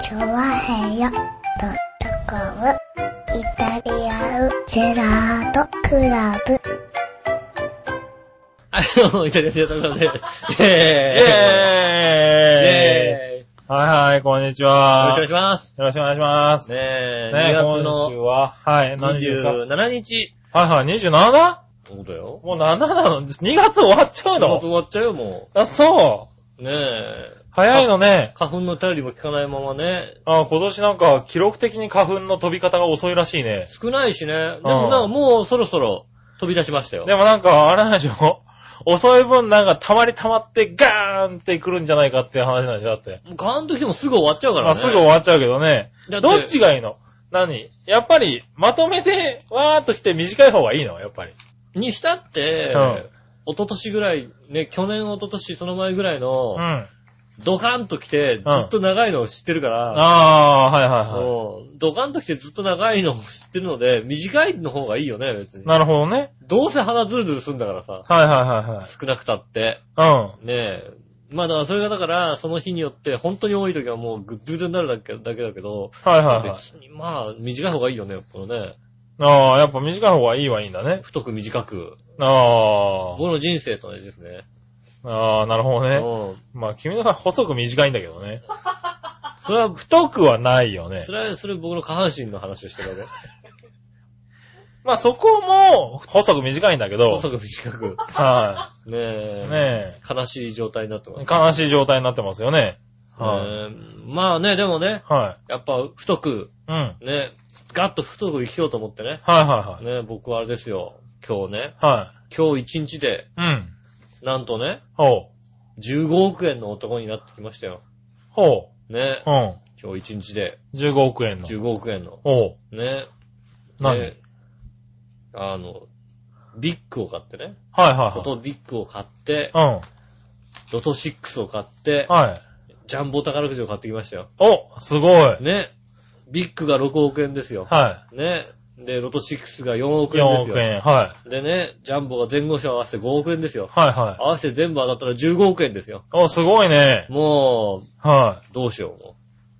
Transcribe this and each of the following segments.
チョワヘヨドットコムイタリアンジェラートクラブ。はい、どうも、イタリアンジェラートクラブです。イェーイイェーイイェーイはいはい、こんにちよろは。しくお願いします。よろしくお願いします。ねえ、ね2月今週のは、はい、何日ですか？27日。はいはい、27? そうだよ。もう7なの ?2 月終わっちゃうもうの終わっちゃうよ、もあ、そう。う。ねえ。早いのね。花粉の頼りも効かないままね。あ、今年なんか記録的に花粉の飛び方が遅いらしいね。少ないしね。でもなんかもうそろそろ飛び出しましたよ。でもなんか、あれなんでしょ 遅い分なんか溜まり溜まってガーンって来るんじゃないかっていう話なんでしょだって。もうガーンと来てもすぐ終わっちゃうからね。まあすぐ終わっちゃうけどね。どっちがいいの？何？やっぱり、まとめて、わーっと来て短い方がいいの？やっぱり。にしたって、うん一昨年ぐらい、ね、去年、一昨年、その前ぐらいのう、ん。ドカンと来て、ずっと長いのを知ってるから、ああー、はいはいはうんドカンと来てずっと長いのを知ってるので、短いの方がいいよね、別にい。。なるほどね。どうせ鼻ズルズルすんだからさ、はいはいはい少なくたって。はい。ねえ。まあだからそれがだから、その日によって、本当に多い時はもうグッドゥドゥになるだけだけだけど、うん。はいはいはい。まあ、短い方がいいよね、このね。ああ、やっぱ短い方がいいはいいんだね。太く短く。あ僕の人生と同じですね。あ。ああ、なるほどね。うん。まあ君のは細く短いんだけどね。それは、太くはないよねそ。れは、それ僕の下半身の話をしてるわけ。まあそこも細く短いんだけど。細く短く。はねえ。い。ね悲しい状態になってます。え。悲しい状態になってますよね。はい。ねえまあね、でもね、はやっぱ太く、い。うん。はいね、ガッと太く生きようと思ってね。はいはい。ね、僕はあれですよ。今日ね、は今日一日で、い。うん。なんとね、ほう。15億円の男になってきましたよ。ほね、う。うん。今日一日で15億円の。15億円の。ほね。う。何？ねあの、ビッグを買ってね。はいはいロトビッグを買って、はい。ロト6を買ってうん。、はい。ジャンボ宝くじを買ってきましたよ。お、すごい。ね。ビッグが6億円ですよ。はね。で、ロト6が4億い。4円ですよ。億円。はい。でね、ジャンボが前後賞合わせて5億円ですよ。はいはい。合わせて全部当たったら15億円ですよ。お、すごいね。もはう、どうしようも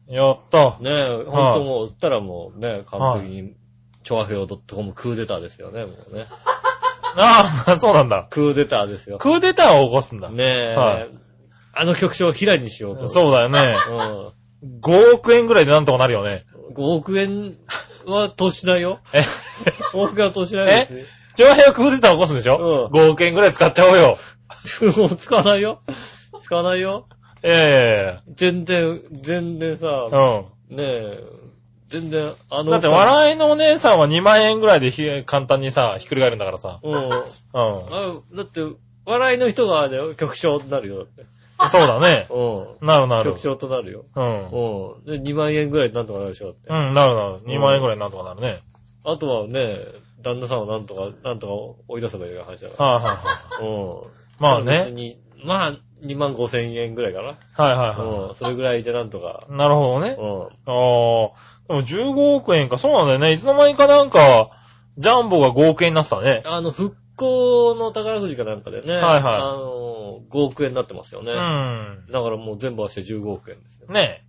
い。やったう。。ねえ、ほんともう、売ったらもうね、完璧に、チョアヘオ .com クーデターですよね、もうね。あ あ、そうなんだ。クーデターですよ。クーデターを起こすんだ。ねえ、はいあの局長を平にしようと。そうだよね。うん。5億円ぐらいでなんとかなるよね。5億円は投資しないよ。え、5億円は投資しないよ。え？長平をクーデターを起こすんでしょ？うん ?5 億円ぐらい使っちゃおうよ。もう使わないよ。使わないよ。え全然、全然さ、えうねえ、全然、あん。の、だって笑いのお姉さんは2万円ぐらいでひ簡単にさ、ひっくり返るんだからさ。うん。うん。あだって、笑いの人があれだよ、局長となるよ。だって そうだね。うなるなんる局。長となるよ。うん。うん。で、2万円ぐらいなんとかなるでしょ、だって。うん、なるなる。2万円ぐらいなんとかなるね。あとはね、旦那さんをなんとか、なんとか追い出せばいい話だかはいはいはい。ら。うん。まあね。別に、まあ、2万5千円ぐらいかな。はいはいはうん。それぐらいでなんとか。い。なるほどね。うん。ああ。でも15億円か。そうなんだよね。いつの間にかなんか、ジャンボが5億円になってたね。あの、復興の宝くじかなんかでね。はいはいあの、5億円になってますよね。うん。だからもう全部合わせて15億円ですよ。ね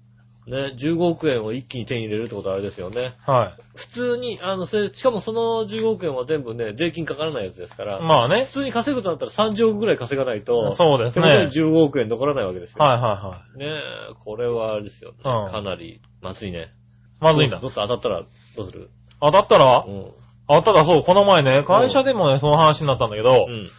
ね、15億円を一気に手に入れるってことはあれですよね。は普通に、あの、それ、しかもその15億円は全部ね、税金かからないやつですから、い。まあね普。通に稼ぐとなったら30億ぐらい稼がないと、そうですね。手元にはい15億円残らないわけですよ。はいはねえ、これはあれですよね。うんかなり、まずいね。い。まずいんだどうする？当たったら、どうする？当たったら？うん。あ、ただそう、この前ね、会社でもね、その話になったんだけどう、ん。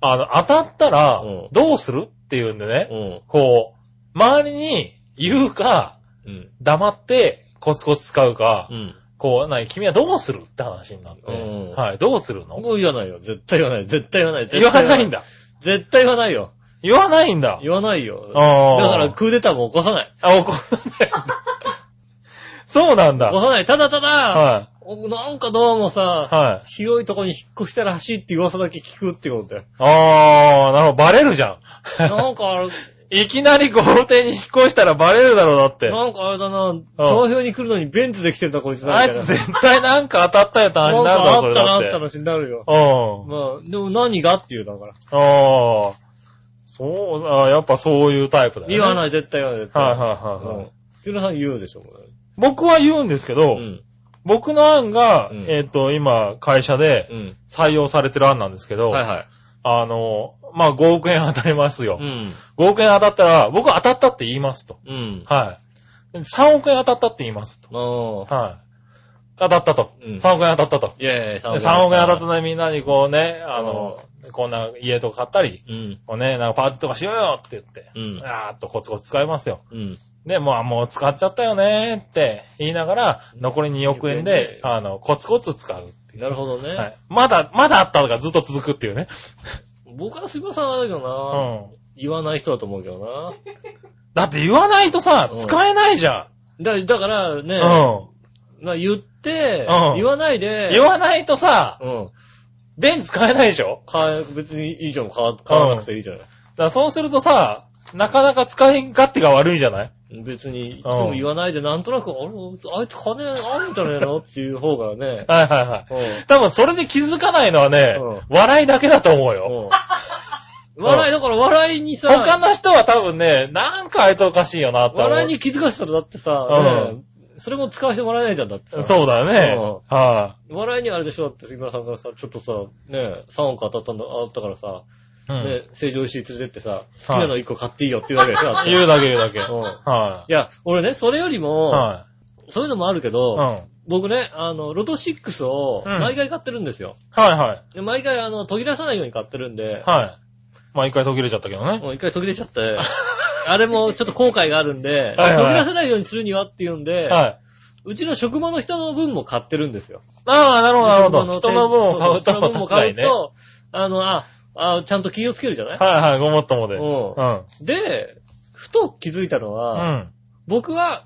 あの、当たったらうん、どうするっていうんでね、うん。こう、周りに言うか、うん。黙ってコツコツ使うかう、ん。こう、なに、君はどうするって話になってうん、はい、どうするの？もう言わないよ。絶対言わない。絶対言わない。絶言対わないんだ。絶対言わないよ。言わないんだ。言わないよ。あーだから、クーデターも起こさない。あ、怒らないんだ。そうなんだ。起こさない。ただただ、はおなんかどうもさい。、はい。広いとこに引っ越したらしいって噂だけ聞くってことだよ。あー、なるほど、バレるじゃん。なんかあれ、いきなり豪邸に引っ越したらバレるだろう、だって。なんかあれだな、投票に来るのにベンツで来てんだこいつだあい。つ絶対なんか当たったよって話になるだろ、そかあったな、れだって。あった話になるよ。うん。まあ、でも何がっていうだから。ああ。そう、あやっぱそういうタイプだよね。い。言わない、絶対言わない。はいはいはいはいうん杉村さん言うでしょ、こ僕は言うんですけれ。ど、うん。僕の案が、うんえっ、と、今、会社でうん。採用されてる案なんですけど、はいはい。あの、まあ、5億円当たりますよ。うん。5億円当たったら、僕は当たったって言いますと。うん。はい。3億円当たったって言いますと。はい。当たったと。うん3億円当たったと。いやいや、で3億円当たったね。ね、みんなにこうね、あの、こんな家とか買ったり、うん。こうね、なんかパーティーとかしようよって言って、うん。あーっとコツコツ使いますよ。うん。で、もう、もう使っちゃったよねって言いながら、残り2億円で、あの、コツコツ使うっていう。なるほどね。はい。まだ、まだあったのがずっと続くっていうね。僕は杉村さんはだけどうな、ん。言わない人だと思うけどな。だって言わないとさう、ん使えないじゃだだからね、ん。うん。まあ言って、うん言わないで、言わないとさ、うん。便使えないでしょ？買え、別にいいじゃん、買わ買わなくていいじゃない。だからそうするとさ、なかなか使い勝手が悪いじゃない？別に、でも言わないで、なんとなく、あれ、あいつ金あるんじゃねえの？っていう方がね、はいはいはい。うん。多分それで気づかないのはね、う笑いだけだと思うよ。うん。笑い、だから笑いにさ、他の人は多分ね、なんかあいつおかしいよなって。笑いに気づかせたらだってさ、それも使わせてもらえないじゃん、だってさ。そうだよね。うは笑いにあれでしょ？だって杉村さんがさ、ちょっとさ、ね、3億当たったんだ、当たったからさ、い。うんね、成城石井連れてってさ、好きなの1個買っていいよって言うわけでしょだって 言うだけ言うだけ。うんはいや、俺ね、それよりい。も、はそういうのもあるけい。ど、うん。はい僕ね、あの、ロト6をうん毎回買ってるんですよ。はい。で毎回、あの、途切らさないように買ってるんで、はい。まあ一回途切れちゃったけどね。もう一回途切れちゃって、あれもちょっと後悔があるんで、はいはい途切らせないようにするにはっていうんで、はい。うちの職場の人の分も買ってるんですよ。ああ、なるほど、なるほど。職人の分を買うと、人の分も買うね。と、あの、あ、あ、ちゃんと気をつけるじゃない？はいはい、ごもっともで。ううんん。で、ふと気づいたのうは、ん。僕は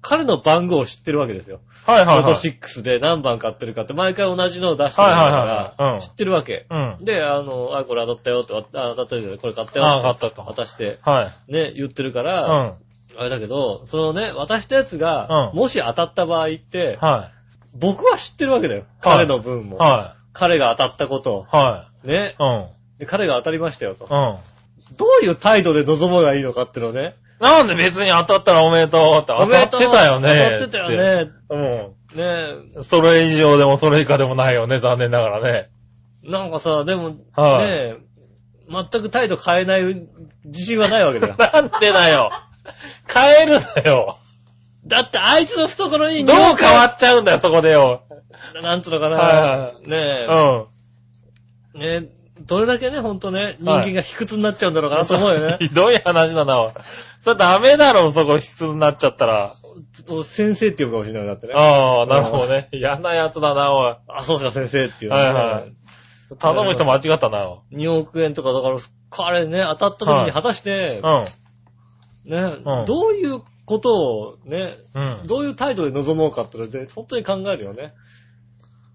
彼の番号を知ってるわけですよ。はいはいはい。ロト6で何番買ってるかって毎回同じのを出してるかはいはいはいはいうん、ら知ってるわけ。うん。で、あの、あ、これ当たったよって、あ当たったよ、これ買ったよああ、って買ったと。渡して、はい。ね、言ってるかうら、ん。あれだけど、そのね、渡したやつが、うんもし当たった場合って、は僕は知ってるわけだよ。彼の分い。も。は彼が当たったことい。はを。ねい。。うん。で彼が当たりましたよと。うん。どういう態度で臨むがいいのかっていうのをね。なんで別に当たったらおめでとうって当たってたよね。当たってたよ。ね。うん。ねそれ以上でもそれ以下でもないよね、残念ながらね。なんかさ、でも、はいね全く態度変えない自信はないわけだよ。なんでだよ。変えるなよ。だってあいつの懐にどう変わっちゃうんだよ、そこでよ。なんとのかな。はねうん。え、ねどれだけね、ほんとね、人間が卑屈になっちゃうんだろうかなと思うよね。ひどい話だな、おいそれダメだろ、そこ質になっちゃったら。先生って言うかもしれないだってね。ああ、なるほどね。嫌なやつだな、おい。あ、そうですか、先生っていう、はいはい頼む人間違ったな、おい。2億円とか、だから、彼ね、当たった時はいに果たして、ね、うんどういうことをね、うん。うん。どういう態度で臨もうかってので、本当に考えるよね。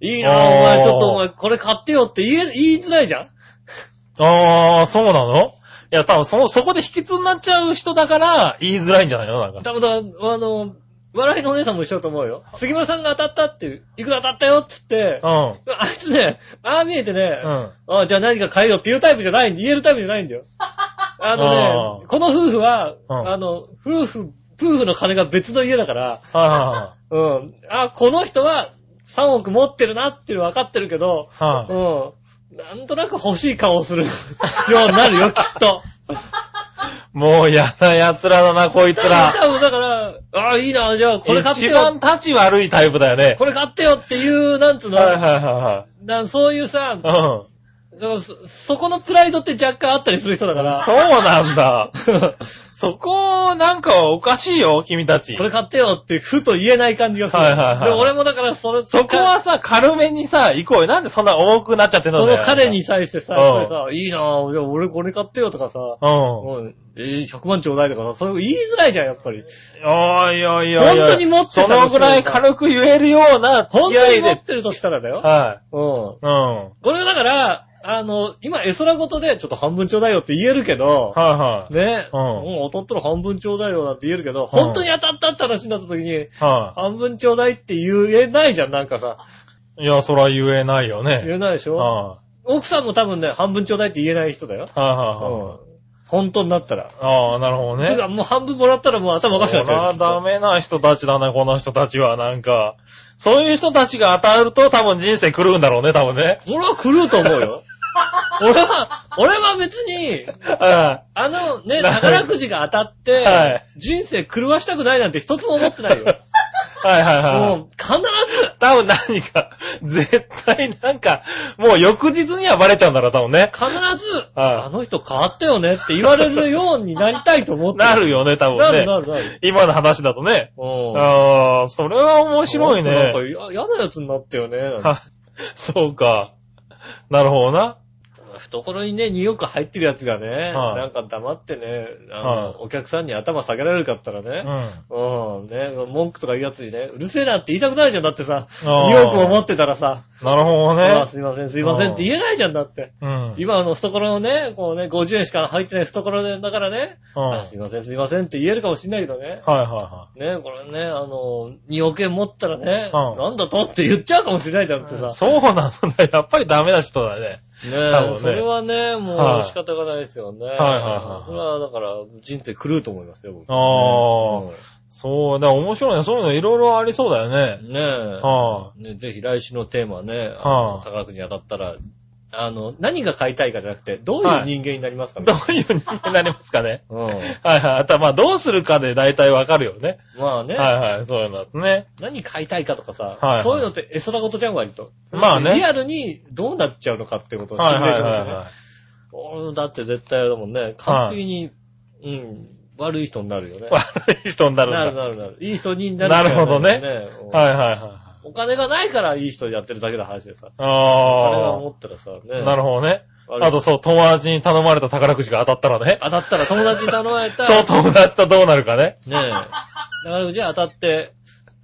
いいなお前、ちょっとお前、これ買ってよって言え、言いづらいじゃん？ああ、そうなの？いや、多分その、そこで卑屈になっちゃう人だから、言いづらいんじゃないの？なんか。多分だ、あの、笑いのお姉さんも一緒だと思うよ。杉村さんが当たったっていう、いくら当たったよって言って、うん。あいつね、ああ見えてね、うん。あじゃあ何か買えよって言うタイプじゃないんで、言えるタイプじゃないんだよ。あのあね、この夫婦は、うんあの、夫婦、夫婦の金が別の家だから、はいはうん。あ、この人は3億持ってるなっていうの分かってるけど、いはい。はい。うん。なんとなく欲しい顔をする ようになるよ、きっと。もう嫌な奴らだな、こいつら。多分だから、ああ、いいな、じゃあこれ買って一よ。番立ち悪いタイプだよね。これ買ってよっていう、なんつうの、はいはいはなそういうさ、いはい。だからそそこのプライドって若干あったりする人だかうん。ら。そうなんだ。そこ、なんかおかしいよ、君たちこ。れ買ってよってふと言えない感じがする。はいはいはいで、俺もだからそれ、そこはさ、軽めにさ、行こうよ。なんでそんな重くなっちゃってんのその彼に、対してさ、うんやっぱりさ、いいなぁ、じゃあ俺これ買ってよとかさ、うん。うんえー、100万ちょうだいとかさ、そういう言いづらいじゃん、やっぱり。おいおいおいおい。本当に持ってたそのぐらい軽く言えるような付本き合いで。当に持ってるとしたらだよ。はうん。い。うん。これだから、あの、今、絵空ごとで、ちょっと半分ちょうだいよって言えるけど、はいはい。ね、うんもう当たったら半分ちょうだいよなんて言えるけど、本当に当たったって話になった時に、は半分ちょうだいって言えないじゃん、なんかさ。い。いや、そら言えないよね。言えないでしょ？は奥さんも多分ね、半分ちょうだいって言えない人だよ。い。はいはうん。本当になったら。ああ、なるほどね。てか、もう半分もらったらもう頭おかしくなっちゃうよ。そらダメな人たちだね、この人たちは。なんか、そういう人たちが当たると多分人生狂うんだろうね、多分ね。俺は狂うと思うよ。俺は、俺は別に、はあのね、はい宝くじが当たって、はい人生狂わしたくないなんて一つも思ってないよ。い はいはいはい。もう、必ず、多分何か、絶対なんか、もう翌日にはバレちゃうんだろう、多分ね。必ず、はいあの人変わったよねって言われるようになりたいと思ってなるよね、多分ね。なるなるなる。今の話だとね。うん。ああ、それは面白いなんか嫌なやつになったよね。そうか。なるほどな。懐にね、2億入ってるやつがね、はいなんか黙ってね、あの、はいお客さんに頭下げられるかったらね、うん。うん、ね、文句とか言うやつにね、うるせえなって言いたくないじゃん、だってさ、あー2億も持ってたらさ、なるほどあーね。すいません、すいませんって言えないじゃん、だって。うん。今あの、懐のね、こうね、50円しか入ってない懐で、だからね、うんあすいません、すいませんって言えるかもしんないけどね。はいはね、これね、あの、2億円持ったらね、うんなんだとって言っちゃうかもしれないじゃんっていはい。さ。そうなんだ。やっぱりダメな人だね。ね多分ねそれはね、もはいう仕方がないですよね。はいはいはいそれはだから、人生狂うと思いますよ、僕。ああ、そう、だから面白いね。そういうのいろいろありそうだよね。うんねえ。はね、ぜひ来週のテーマはね、宝くじに当たったら、あの、何が買いたいかじゃなくて、どういう人間になりますか？い。ね。どういう人間になりますかね？うん。はいはい。あとはまあどうするかで大体わかるよね。まあね、はいはい。そういうのだとね。何買いたいかとかさ、はいそういうのって絵空事じゃん、割と。まあねリアルにどうなっちゃうのかってことをシはいはいミュレーションしてね。はいはい。俺だって絶対だもんね、完璧に、うん、悪い人になるよね。悪い人になる。なるなるなる。いい人になるなるほどねうんはいはいはい。お金がないからいい人やってるだけの話でさ。あれがあ思ったらさ、ね。あ。なるほどね。あとそう、友達に頼まれた宝くじが当たったらね。当たったら友達に頼まれた。そう、友達とどうなるかね。ねえ。宝くじ当たって、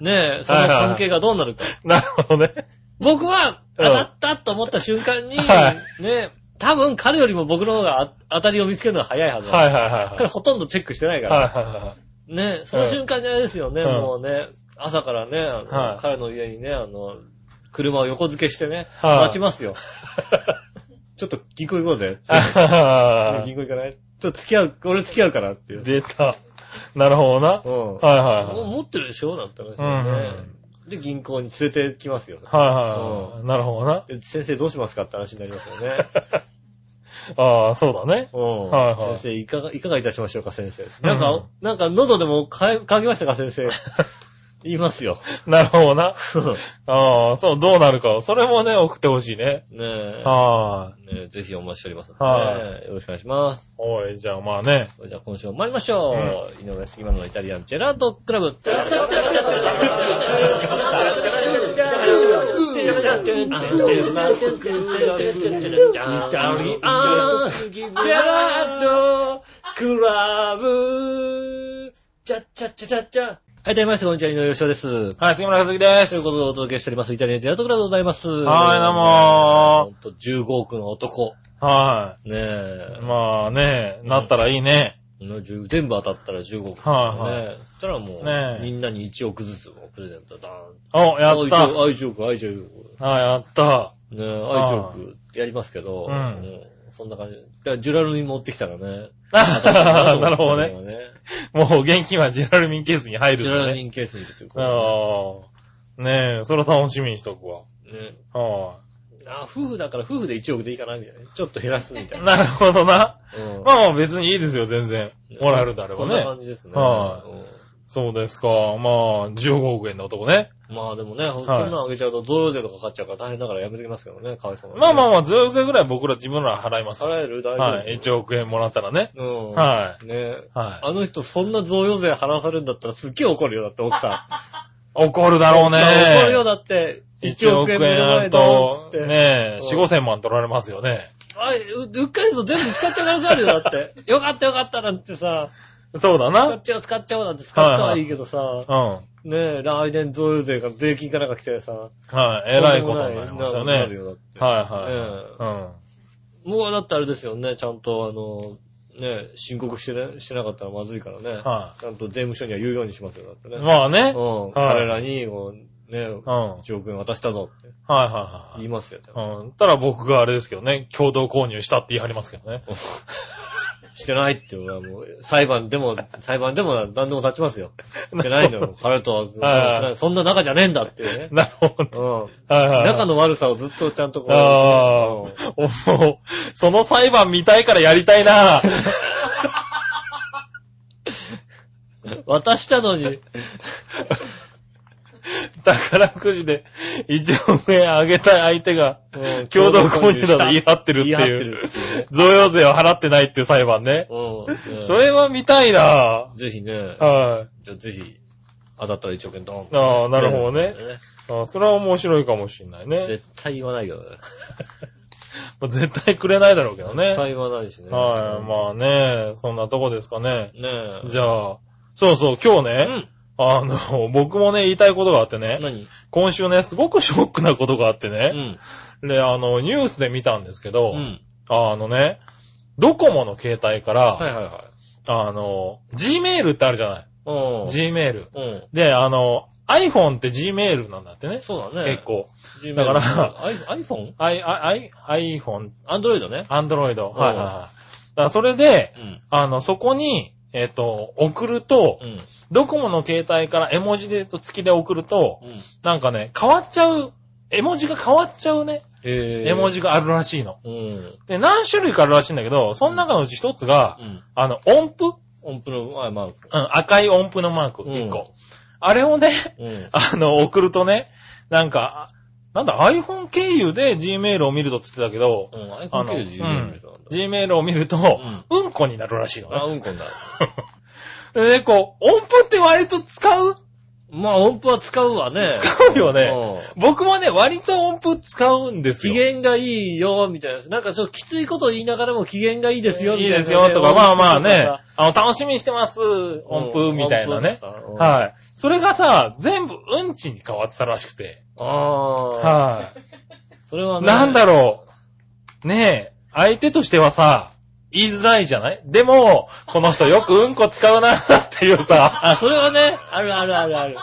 ねえ、その関係がどうなるか。なるほどね。僕はうん当たったと思った瞬間に、はねえ、多分彼よりも僕の方があ当たりを見つけるのが早いはずだ。はいはいはいはい。彼ほとんどチェックしてないから。はいはいはね、その瞬間にあれですよね、うんもうね、朝からね、あのはい彼の家にね、あの、車を横付けしてね、はい待ちますよ。ちょっと銀行行こうぜ。銀行行かない？ちょっと付き合う、俺付き合うからっていう。出た。なるほどな。うん。はいはいはい。もう持ってるでしょ？なんて話ですうよねん。で、銀行に連れてきますよ。はいはいはい。なるほどな。で先生どうしますかって話になりますよね。ああ、そうだね。うん。はいはい先生、いかが、いかがいたしましょうか、先生。んなんか、なんか喉でもか乾きましたか、先生？言いますよ。なるほどな。ああ、そう、どうなるか。それもね、送ってほしいね。ねえ。はねえぜひお待ちしておりますので、はね、よろしくお願いします。い。おい、じゃあまあね。じゃあ今週も参りましょう。井上杉村のイタリアンジェラートクラブ。イタリアンジェラートクラブ。チャッチャッチャチャッチャ。はい、どうもみなさんこんにちは、井上芳雄です。はい、杉村和樹です。ということでお届けしております、イタリアンジェラートクラブでございます。はいどうもほんと15億の男。はねえい。。まあね、なったらいいね。の10全部当たったら15億。はいはいねそしたらもう、ねえみんなに1億ずつもプレゼントだお、やった。愛情、愛情億、愛情億。はい、やった。ねえ、愛情億やりますけど、うんそんな感じ。だからジュラルに持ってきたらね。なるほどね。ね。もう現金はジェラルミンケースに入るね。ュラルミンケースに入れてるから。ああ。ねえ、それは楽しみにしとくわ。ねはあ、夫婦だから夫婦で1億でいいかなみたいな。ちょっと減らすみたい。いな。なるほどな。うんまあまあ別にいいですよ、全然。もらえるんであればそんなね。感じですね。はいうんそうですか。まあ、15億円の男ね。まあでもね、そんなのあげちゃうと贈与税とかかかっちゃうから大変だからやめときますけどね、かわいそうなのねまあまあまあ、ずいぐらい僕ら自分ら払います。払える？大丈夫？はい。1億円もらったらね。うん。。はいねはあの人そんな贈与税払わされるんだったらすっげえ怒るよ、だって奥さん。い。怒るだろうね。怒るよ、だって。1億円目のある前と、て。ねえ、うん4、5千万取られますよね。あううっかりと全部使っちゃう可能性あるよ、だって。よかったよかったなんてさ、そうだな使っ。ちゃう使っちゃおうなんて使ったはいいけどさ、うん。ねえ、来年贈与税が税金かなんか来てさ、はい。えらいことになりますよね。なるよ、だって。はいはい。ねうん。もうだってあれですよね、ちゃんとあの、ね、申告してね、してなかったらまずいからね。はちゃんと税務署には言うようにしますよ、だってね。い。まあね。うん。はい彼らに、こう、ね、うん。はい1億円渡したぞってはいはい。言いますよ。うん。たら僕があれですけどね、共同購入したって言い張りますけどね。してないっていうのはもう、裁判でも、裁判でも何でも立ちますよ。してないのよ。彼とはは、そんな仲じゃねえんだっていうね。なるほど。うん。はいはいはい仲の悪さをずっとちゃんとこう。ああ、もう、その裁判見たいからやりたいな。うん渡したのに、宝くじで1億円あげたい相手が、うん共同購入だと言い張ってるって言いう。贈与税を払ってないっていう裁判ね。うん。それは見たいなぜひね、はじゃあぜひ、当たったら1億円ドン。ああなるほどねい。あそれは面白いかもしんないね。絶対言わないけどね。まあ絶対くれないだろうけどね。絶対言わないしね。はい。まあね、そんなとこですかね。ねえ。じゃあ、そうそう、今日うね、ん。あの、僕もね、言いたいことがあってね、何？今週ね、すごくショックなことがあってうね、ん。で、あの、ニュースで見たんですけど、うん。あのね、ドコモの携帯から、はいはいはい。あの、Gmail ってあるじゃないうん ?Gmail。うん。で、あの、iPhone って Gmail なんだってね。そうだね。結構。Gmail だからアイ iPhone? I、I、I、iPhone、Android ね。Android。うんはいはいはい。だからそれで、うん。あの、そこに、えっ、と、送ると、うん。ドコモの携帯から絵文字でと付きで送ると、うん。なんかね、変わっちゃう、絵文字が変わっちゃうね、えー。絵文字があるらしいの。うん。で、何種類かあるらしいんだけど、その中のうち一つが、うん。あの、音符？音符の、あ、まあ、うん、赤い音符のマーク、うん一個。あれをね、うん。あの、送るとね、なんか、なんだ、iPhone 経由で Gmail を見るとつってたけど、うん。あ iPhone の、経由で Gmail を見ると、うんこになるらしいのあ、ね。うんこんだ。で、こう、音符って割と使う？まあ、音符は使うわね。使うよね。うん僕もね、割と音符使うんです機よ。嫌がいいよ、みたいな。なんかちょっときついこと言いながらも機嫌がいいですよ、みいいたいなね。ですよ、とか、まあまあね音、あの、楽しみにしてます、音符みたいなね。。うんはい。それがさ、全部うんちに変わってたらしくて。ああ。はい。それはね。なんだろう。ねえ、相手としてはさ、言いづらいじゃない？でも、この人よくうんこ使うなっていうさ、あ、それはね、あるあるあるある。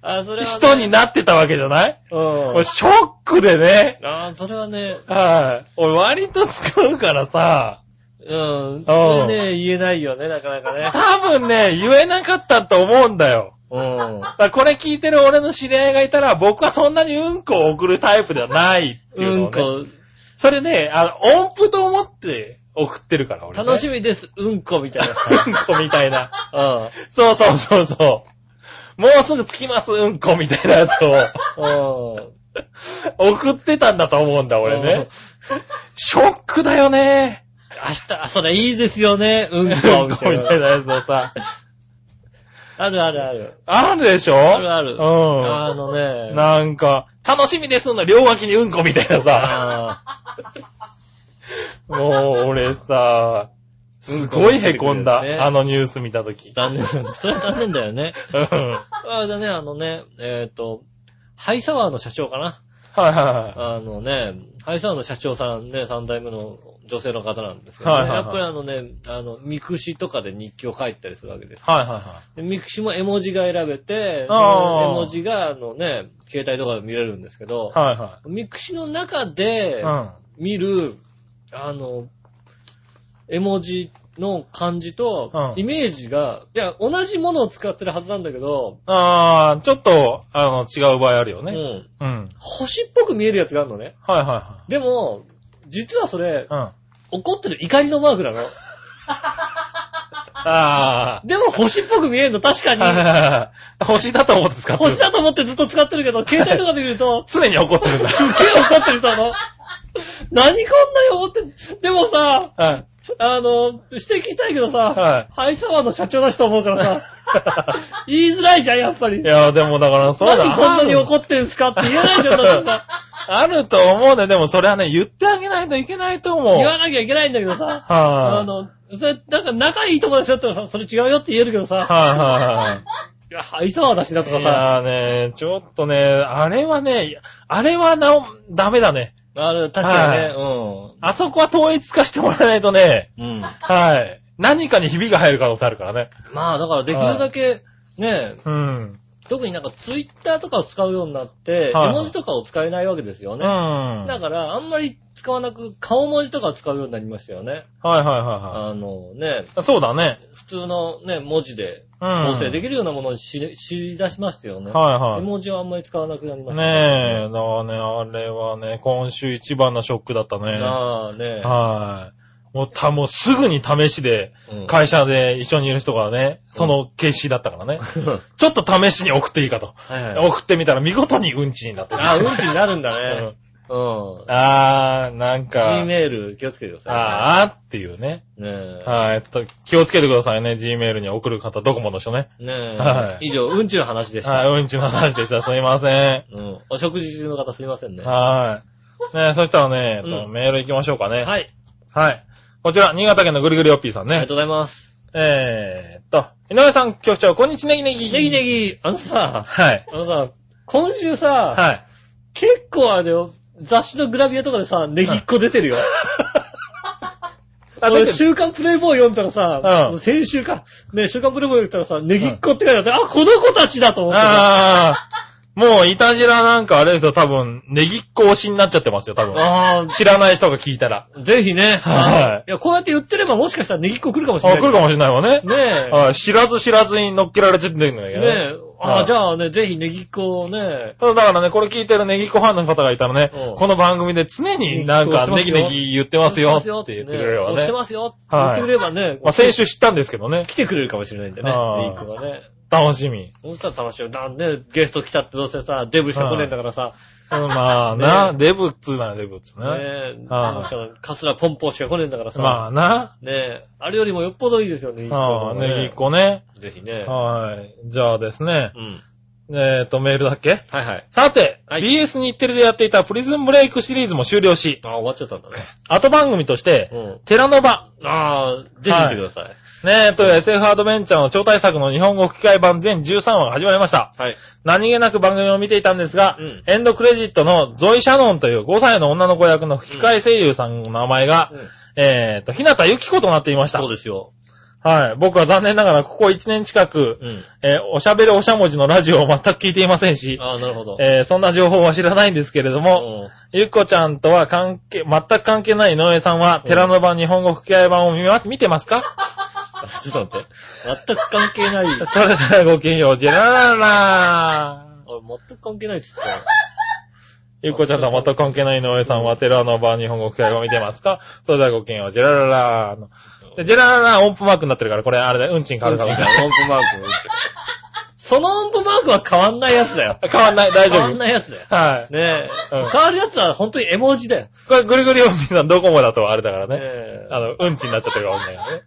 あ、それは、ね。人になってたわけじゃない？うん。俺ショックでね。あそれはね、はい。俺割と使うからさ、うん。それね、言えないよね、なかなかね。多分ね、言えなかったと思うんだよ。うん。だからこれ聞いてる俺の知り合いがいたら、僕はそんなにうんこを送るタイプではないっていうのを、ね。うんこ、それね、あの、音符と思って送ってるから、俺、ね。楽しみです、うんこみたいなうんこみたいな。さ。そうそうそうそう。もうすぐ着きます、うんこみたいなやつをうん。うん。送ってたんだと思うんだ、俺ね。ショックだよね。明日、あそれいいですよね、うんこうんみたいたいな。なやつをさ。あるあるある。あるでしょ？あるある。うあのね。ん。なんか、楽しみですの両脇にうんこみたいなさ。あもう、俺さ、すごい凹んだあのニュース見たときー。残念。それは残念だよね。うん。あれだね、あのね、えっ、と、ハイサワーの社長かな。はいはあのね、ハイサワーの社長さんね、三代目の女性の方なんですけどね、はいはいはいやっぱりあのね、あの、 mixi とかで日記を書いたりするわけです。い。はいはいはで mixi も絵文字が選べて、絵文字が、あのね、携帯とかで見れるんですけどい。、はいは mixi の中でい。うん。見る、あの、絵文字の漢字とう、んイメージが、いや、同じものを使ってるはずなんだけど、あー、ちょっと、あの、違う場合あるよね。うん、うん。星っぽく見えるやつがあるのね。はいはでも、実はそれい、はい。うん。怒ってる怒りのマークなの。あでも星っぽく見えるの、確かに。はいはい。星だと思って使ってる。星だと思ってずっと使ってるけど、携帯とかで見ると、常に怒ってるんだ。すっげえ怒ってる人なの。何こんなに怒ってんでもさ、はい。あの、指摘したいけどさ、はいハイサワーの社長だしと思うからさ、言いづらいじゃん、やっぱり。いや、でもだから、そうだ。何そんなに怒ってんすかって言えないじゃん、だってさ。あると思うね。でもそれはね、言ってあげないといけないと思う。言わなきゃいけないんだけどさ、はいあの、それ、なんか仲いい友達だったらさ、それ違うよって言えるけどさ、はいはいはい。いや、ハイサワーだしなとかいさ、やーね、ちょっとね、あれはね、あれはなお、ダメだね。あれ、確かにね、あそこは統一化してもらわないとね、うん。うん。はい。何かにひびが入る可能性あるからね。まあ、だからできるだけ、ね、うん。特になんかツイッターとかを使うようになって、はいはい絵文字とかを使えないわけですようん。だから、あんまり使わなく、顔文字とかを使うようになりましたよね。はいはいはあのね、い。そうだね。普通のね、文字でうん。構成できるようなものにし知り出しますよね。はいはい絵。文字はあんまり使わなくなりましたねえ、だからね、あれはね、今週一番のショックだったね。ああね。はい。もうた、もうすぐに試しで、うん会社で一緒にいる人がね、その形式だったからね。ちょっと試しに送っていいかと。はいはい。送ってみたら見事にうんちになってる。あ、うんちになるんだうねん。うん。あー、なんか、Gmail 気をつけてくださいね。あーっていうね。ねえ。はい。気をつけてくださいね。Gmail に送る方、ドコモの人ね。ねえ。はい以上、うんちの話でした。はい、うんちの話でした。すいません。うん。お食事中の方すいませんね。はい。ねそしたらね、えっとうんメール行きましょうかね。はい。はい。こちら、新潟県のぐりぐりおっぴーさんねありがと。うございます。えーっと、井上さん局長、こんにちはネギネギ。ネギネギ、あのさ、はい。あのさ、今週さ、はい。結構あれだよ、雑誌のグラビアとかでさ、ネギっ子出てるよ。あ、俺、週刊プレイボーイ読んだらさ、うん先週か、ね、週刊プレイボーイ読んだらさ、ネギっ子って書いてあって、あ、この子たちだと思ってさ。あー、もう、いたじらなんかあれですよ、多分、ネギっ子推しになっちゃってますよ、多分。あ知らない人が聞いたら。あ、ぜひね。はいいや、こうやって言ってればもしかしたらネギっ子来るかもしれあ、ない。来るかもしれないわね。ねえ。はい知らず知らずに乗っけられちゃってるんだけどねえ。ああ、はいじゃあね、ぜひネギっ子をね、ただだからね、これ聞いてるネギっ子ファンの方がいたらねうん、この番組で常になんかネギネギ言ってますよって言ってくれればね押して。ますよ。はい言ってくれればね、まあ先週知ったんですけどね。来てくれるかもしれないんでね、ネギっ子がね。楽しみ。そしたら楽しいよ。なんで、ゲスト来たってどうせさ、デブしか来ねえんだからさ、うんまあ な、ねデブっつうならデブっつうねね。え、はいしかもカスラポンポンしか来ねえんだからさ、まあな。ねえ、あれよりもよっぽどいいですよね、ああ、ねネギっ子ね。ぜひね。はい。じゃあですね。うん。えっと、メールだっけ？はいはい。さて、はい BS 日テレでやっていたプリズンブレイクシリーズも終了し、ああ、終わっちゃったんだね。後番組として、うん。テラノバ、ああ、ぜひ見てください。ねえ、という SF アドベンチャーの超大作の日本語吹き替え版全13話が始まりました。はい。何気なく番組を見ていたんですが、うんエンドクレジットのゾイ・シャノンという5歳の女の子役の吹き替え声優さんの名前が、うんえっ、と、ひなたゆき子となっていました。そうですよ。はい。僕は残念ながらここ1年近く、うん。えーおしゃべるおしゃもじのラジオを全く聞いていませんし、ああ、なるほど。えーそんな情報は知らないんですけれども、うんゆっこちゃんとは関係、全く関係ない井上さんは、うんテラノ版日本語吹き替え版を見ます、見てますか？あ ちょっと待って。全く関係ない。それではごきげんよう、ジェラララ俺全く関係ないって言ってたよ。ゆっこちゃんとは全く関係ない井上さんは、テラノ版日本語吹き替え版を見てますかそれではごきげんよう、ジェラララのでジェラララ音符マークになってるから、これあれだ、うんちに変わるかもしれない。音符マーク。その音符マークは変わんないやつだよ。変わんない、大丈変わん夫。ないやつだよ。はい。ねえ。うん変わるやつは本当に絵文字だよ。これ、ぐりぐりおみさんドコモだとあれだからねね。え。あの、うんちになっちゃってるかもしれないからね。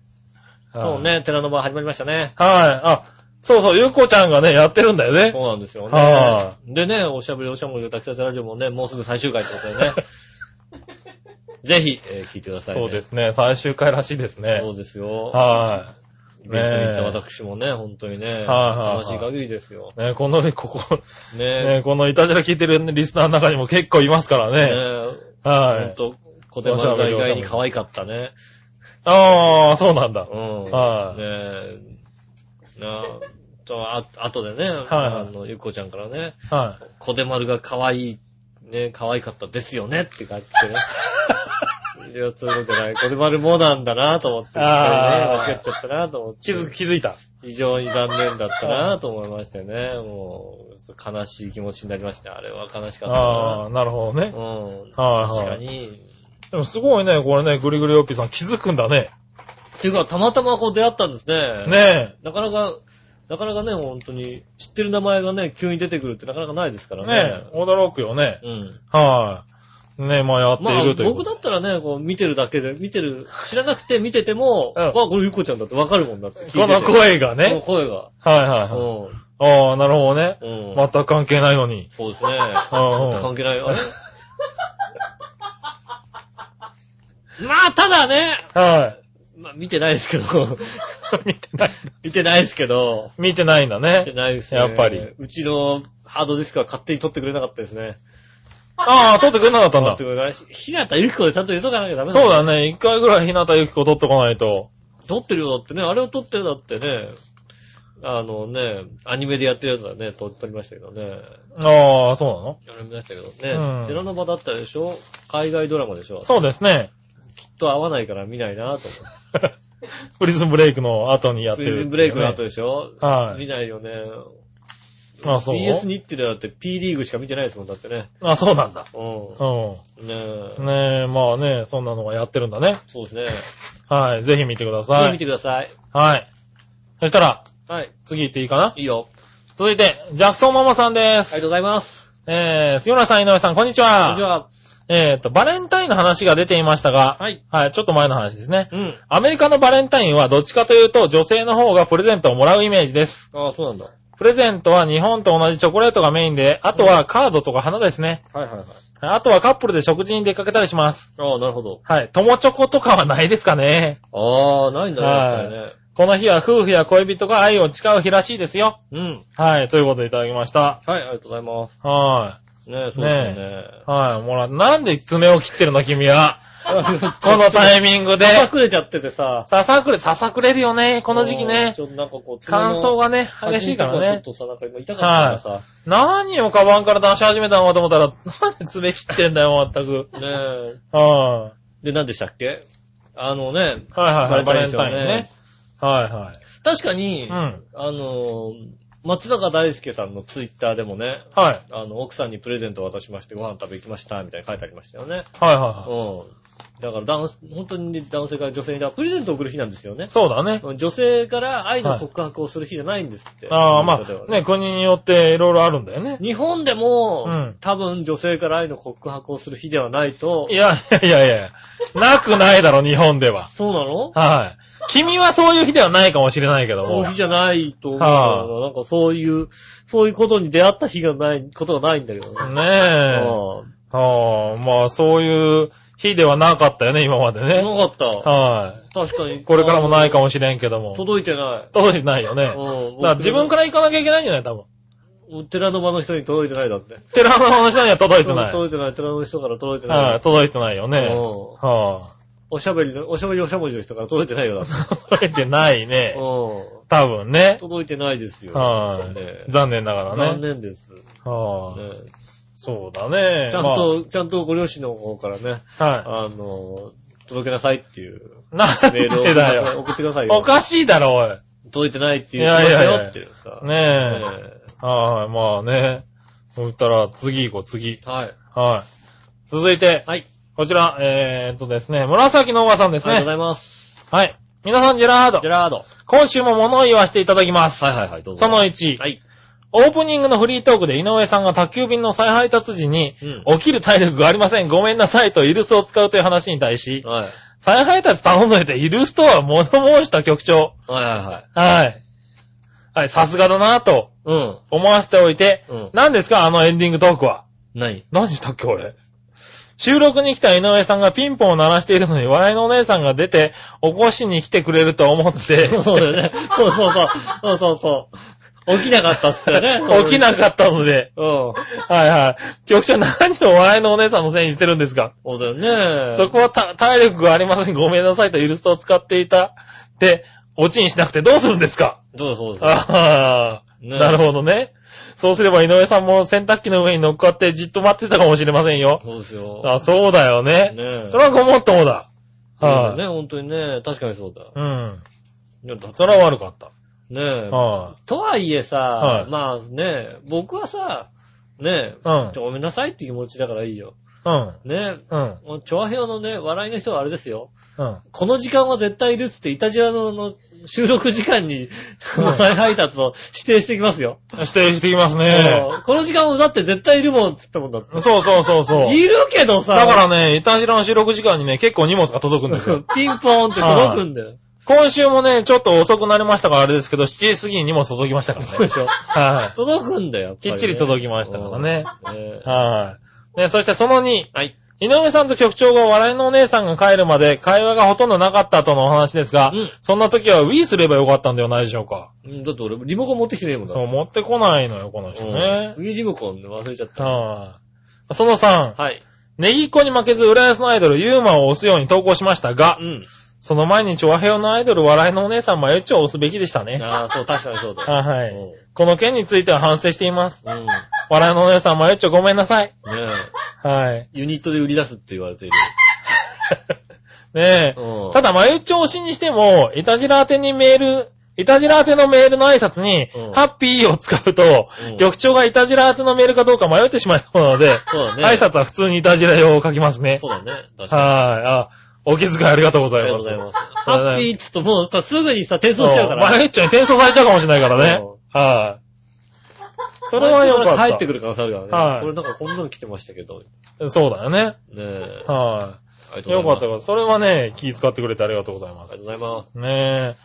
そうね、寺の間始まりましたね。はい。あ、そうそう、ゆうこちゃんがね、やってるんだよね。そうなんですよはね。でね、おしゃべりおしゃもり歌きたてラジオもね、もうすぐ最終回ってことでね。ぜひ、えー聞いてくださいね。そうですね。最終回らしいですねそ。うですよ。はイベントに行った私もね、本当にね、はいはい楽しい限りですよ。い。ね、この、ここ、ねね、このいたじら聞いてるリスナーの中にも結構いますからねね。ほはい。んと、小手丸が意外に可愛かったね。ああ、そうなんだ。うん。はいねえ。なあ、と、あ、あとでね、はいあの、ゆっこちゃんからね、は小手丸が可愛い、ね、可愛かったですよねって感じでね。いや、そういうことじゃない。小手丸もなんだなと思って、ね、あー間違っちゃったなと思って。い。気づ、気づいた。非常に残念だったなと思いましてね。もう、悲しい気持ちになりました。あれは悲しかったああ、なるほどな。ね。うん。はいはい確かに。でもすごいね、これね、ぐりぐりおっぴーさん気づくんだね。っていうか、たまたまこう出会ったんですね。ねなかなか、なかなかね、本当に、知ってる名前がね、急に出てくるってなかなかないですかえ。らねね。え、驚くよね。うん。はい。ねえ、まあやってまあ、いるという。僕だったらね、こう、見てるだけで、見てる、知らなくて見てても、うんあ、これゆっこちゃんだってわかるもんだっててて。この声がこのね。声が。はいはいはい。ああ、なるほどね。うん。うん。全く関係ないのに。そうですね。うんうん関係ないよ。あれ？まあ、ただね、はまあ、見てないですけど、い。見てない。見てないですけど、見てないんだ見てね。ないですね。やっぱり。うちのハードディスクは勝手に取ってくれなかったですね。ああ、撮ってくれなかったんだ取って。くれないし、ひなたゆき子でちゃんと入れとかなきゃダメね。そうだね。一回ぐらい日向ゆき子撮っとかないと。取ってるよ、だってね。あれを取ってるだってね。あのね、アニメでやってるやつはね、撮撮りましたけどね。ああ、そうなの？やりましたけどね。うん寺の場だったでしょ？海外ドラマでしょ？そうですね。と合わないから見ないなと思って。プリズンブレイクの後にやってる、プリズンブレイクの後でしょ？はい見ないよね。あ、そう？BS 日テレだって P リーグしか見てないですもん、だってね。あ、そうなんだ。ううん。ん。ねえ。ねえ、まあね、そんなのがやってるんだね。そうですね。はい。ぜひ見てくだぜさい。ひ見てください。はい。そしたら、はい。次行っていいかな？いいよ。続いて、ジャクソンママさんです。ありがとうございます。えー、杉村さん、井上さん、こんにちこんは。にちは。えーと、バレンタインの話が出ていましたが、はい。はい、ちょっと前の話ですね。うん。アメリカのバレンタインはどっちかというと女性の方がプレゼントをもらうイメージです。ああ、そうなんだ。プレゼントは日本と同じチョコレートがメインで、あとはカードとか花ですね。はいはいはい。あとはカップルで食事に出かけたりします。ああ、なるほど。はい。友チョコとかはないですかね。ああ、ないんだね、はい。この日は夫婦や恋人が愛を誓う日らしいですよ。うん。はい。ということでいただきました。はい、ありがとうございます。はねえ、そうですよね。い。はい。もらなんで爪を切ってるの君は。こ このタイミングで。ささくれちゃっててさ。ささくれ、ささくれるよね。この時期ねち。ょっとなんかこう、乾燥がね、激しいからね。ちょっとさ、なんか今痛かったからさ。何をカバンから出し始めたのかと思ったら、なんで爪切ってんだよ、まったく。ねえ。はで、何でしたっけ？あのね、い。はいはいはい。バレンバレンタインね。はいはい。確かに、うん。あの、松坂大輔さんのツイッターでもね、はい。あの、奥さんにプレゼントを渡しましてご飯食べ行きました、みたいに書いてありましたよね。はいはいはうん。だから男、本当に男性から女性に、プレゼントを送る日なんですよねい。。そうだね。女性から愛の告白をする日じゃないんですって。ああ、まあ、ね、国によっていろいろあるんだよね。日本でも、うん多分女性から愛の告白をする日ではないとい、や、いやいやいや、なくないだろ、日本では。そうなの？はい。君はそういう日ではないかもしれないけども。日じゃないと思うんだよな。なんかそういう、そういうことに出会った日がない、ことがないんだけどね。ねえ。あはあ、まあ、そういう日ではなかったよね、今まであ。ね。なかった。は確かに。い。これからもないかもしれんけども。届いてない。届いてないよね。だかうん。ら自分から行かなきゃいけないんじゃない多分。ら、寺の場の人に届いてないだって。寺の人には届いてない。届いてない。寺の人から届いてない。はい、届いてないよね。うんはおしゃべりの、おしゃべりおしゃもじの人から届いてないよだって。あ、届いてないね。うん。多分ね。届いてないですよ。はい、ね残念ながらね。残念です。はあ、ねそうだね。ちゃんと、ちゃんとご両親の方からね、まあ、はあの、届けなさいっていうい。なんメールをでだよ。送ってくださいよ。おかしいだろ、おい。届いてないって言ってましたよっていうさ。ねえ。はい、まあね。そしたら、次行こう、次。え。はい。はい。続いて、はい。こちら、えーっとですね、紫のおばさんですね。ありがとうございます。はい。皆さん、ジェラードジェ。ラード。今週も物を言わせていただきます。はいはいはい、どうぞ。その1、はい。オープニングのフリートークで井上さんが宅急便の再配達時に、うん。起きる体力がありません。ごめんなさいとイルスを使うという話に対し、はい。再配達頼んどいてイルスとは物申した局長。はいはいはい。はい。はい、さすがだなぁとうん。思わせておいて、うん。何ですか？あのエンディングトークは。何何したっけ俺？収録に来た井上さんがピンポンを鳴らしているのに、笑いのお姉さんが出て、起こしに来てくれると思って、そうだよね。そうそうそう。そうそうそう。起きなかったっつってね。起きなかったので、うん。はいはい。局長何を笑いのお姉さんのせいにしてるんですかそうだよね。そこはた体力がありません。ごめんなさいとイルストを使っていた。って、オチにしなくてどうするんですか？そうそうそう。ああ、ねなるほどね。そうすれば井上さんも洗濯機の上に乗っかってじっと待ってたかもしれませんよ。そうですよ。あ、そうだよね。ねえ。それはごもっともだ。はい、ね、本当にね。確かにそうだ。うん。いやそれは悪かった。ねえ。はとはいえさ、はいまあね、僕はさ、ねえ、うんちょごめんなさいって気持ちだからいいよ。うん。ねえ、うん。チョアヘヨのね、笑いの人はあれですよ。うん。この時間は絶対いるっつって、イタジラのの収録時間に、うん再配達を指定してきますよ。指定してきますね。うんこの時間はだって絶対いるもんっつったもんだって。そうそうそうそう。いるけどさ、だからね、イタジラの収録時間にね、結構荷物が届くんですよ。ピンポーンって届くんだよ。今週もね、ちょっと遅くなりましたからあれですけど、7時過ぎに荷物届きましたからね。そうでしょは届くんだよ。きっちり届きましたからね。。はい。ね、そしてその2、はい。井上さんと局長が笑いのお姉さんが帰るまで会話がほとんどなかったとのお話ですが、うんそんな時は Wii すればよかったんではないでしょうか。うんだって俺、リモコン持ってきてねえもんだ。そう、持ってこないのよ、この人ねうん。。Wii リモコンで忘れちゃった。はい。その3、はい。ネギっ子に負けず浦安のアイドルユーマを押すように投稿しましたがう、ん。その前にチョアヘヨのアイドル笑いのお姉さんマユッチョを押すべきでしたね。ああ、そう、確かにそうだ はいうんこの件については反省しています。うん。ね笑いのお姉さんマユッチョごめんなさい。え。はい。ユニットで売り出すって言われている。ねえ。うんただ、マユッチョ推しにしても、イタジラ宛てにメール、イタジラ宛てのメールの挨拶にうん、ハッピーを使うとうん、局長がイタジラ宛てのメールかどうか迷ってしまいそうなので、そうだね。挨拶は普通にイタジラ用を書きますね。そうだね。確かに。はい。あ、お気遣いありがとうござありいます。がとうございます。ハッピーっつともうさ、すぐにさ、転送しちゃうから。マユッチョに転送されちゃうかもしれないからね。はい。それはよかった。帰ってくる可能性あるからね。はいこれなんかこんなの来てましたけど。ねそうだよね。え。はい。よかったよ。それはね、気遣ってくれてありがとうございまありがとうございます。す。ね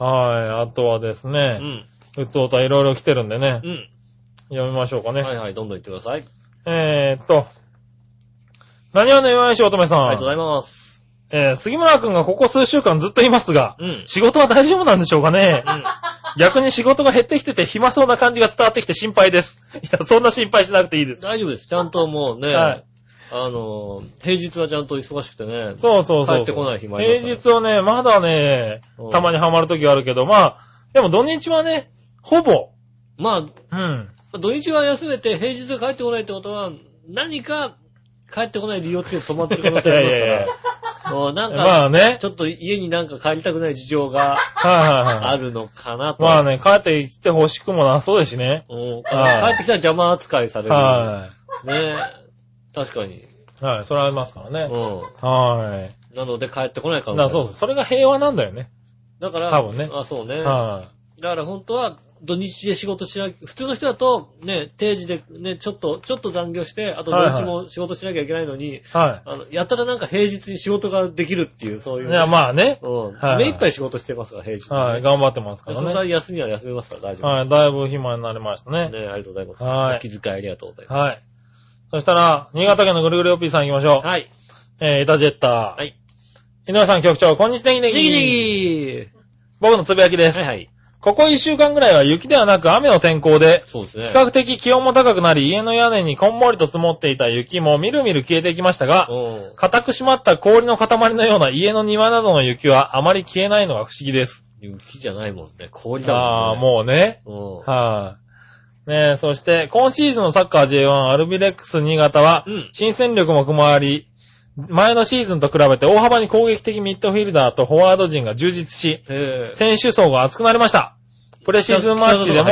え。はい。あとはですうね、ん。うつおたいろいろ来てるんでねう、ん。読みましょうかね。はいはい、どんどん言ってください。えーっと、何話の岩井し乙女さん。ありがとうございます。えー、杉村くんがここ数週間ずっといますが、うん。仕事は大丈夫なんでしょうかね？うん。逆に仕事が減ってきてて暇そうな感じが伝わってきて心配です。いや、そんな心配しなくていいです。大丈夫です。ちゃんともうね、はいあの、平日はちゃんと忙しくてね。そうそうそう。帰ってこない日もありますから平日はね、まだねうん、たまにハマる時があるけど、まあ、でも土日はね、ほぼ、まうん。あ、土日は休めて平日は帰ってこないってことは、何か帰ってこない理由をつけて止まってる可能性ありますから。いやいやいもうなんか、まあね。ちょっと家になんか帰りたくない事情が。あるのかなと。まあね、帰ってきてほしくもなそうですしね。うん、はい帰ってきたら邪魔扱いされる。はね確かに。い。はい、それはありますからね。うはい。ん。なので帰ってこない可能性だからそうそう、それが平和なんだよね。だから、多分ねあ、そうね。はだから本当は土日で仕事しなきゃ、普通の人だとね、定時でね、ちょっと、ちょっと残業して、あと土日も仕事しなきゃいけないのに、い。はあの、やたらなんか平日に仕事ができるっていう、そういい。う。いや、まあね。うん。はい目いっぱい仕事してますから、平日、ね。はい、頑張ってますかその代休みは休めますから大丈夫。はい、だいぶ暇になりましたね。ね、ありがとうございます。はいお気遣いありがとうございまはい。そしたら、新潟県のぐるぐるおっぴーさん行きましょう。す。はい。えー、イタジェッター。はい。井上さん局長、こんにちは、ネギネギ。ネギネギ僕のつぶやきです。はいはい。ここ一週間ぐらいは雪ではなく雨の天候で、そうですね。比較的気温も高くなり、家の屋根にこんもりと積もっていた雪もみるみる消えていきましたが、うん。固く締まった氷の塊のような家の庭などの雪はあまり消えないのが不思議です。雪じゃないもんね。氷だもんね。ああ、もうね。う。はい、ねえ、そして、今シーズンのサッカー J1 アルビレックス新潟は、うん新戦力も加わり、前のシーズンと比べて大幅に攻撃的ミッドフィルダーとフォワード陣が充実し、選手層が厚くなりました。プレシーズンマッチでも、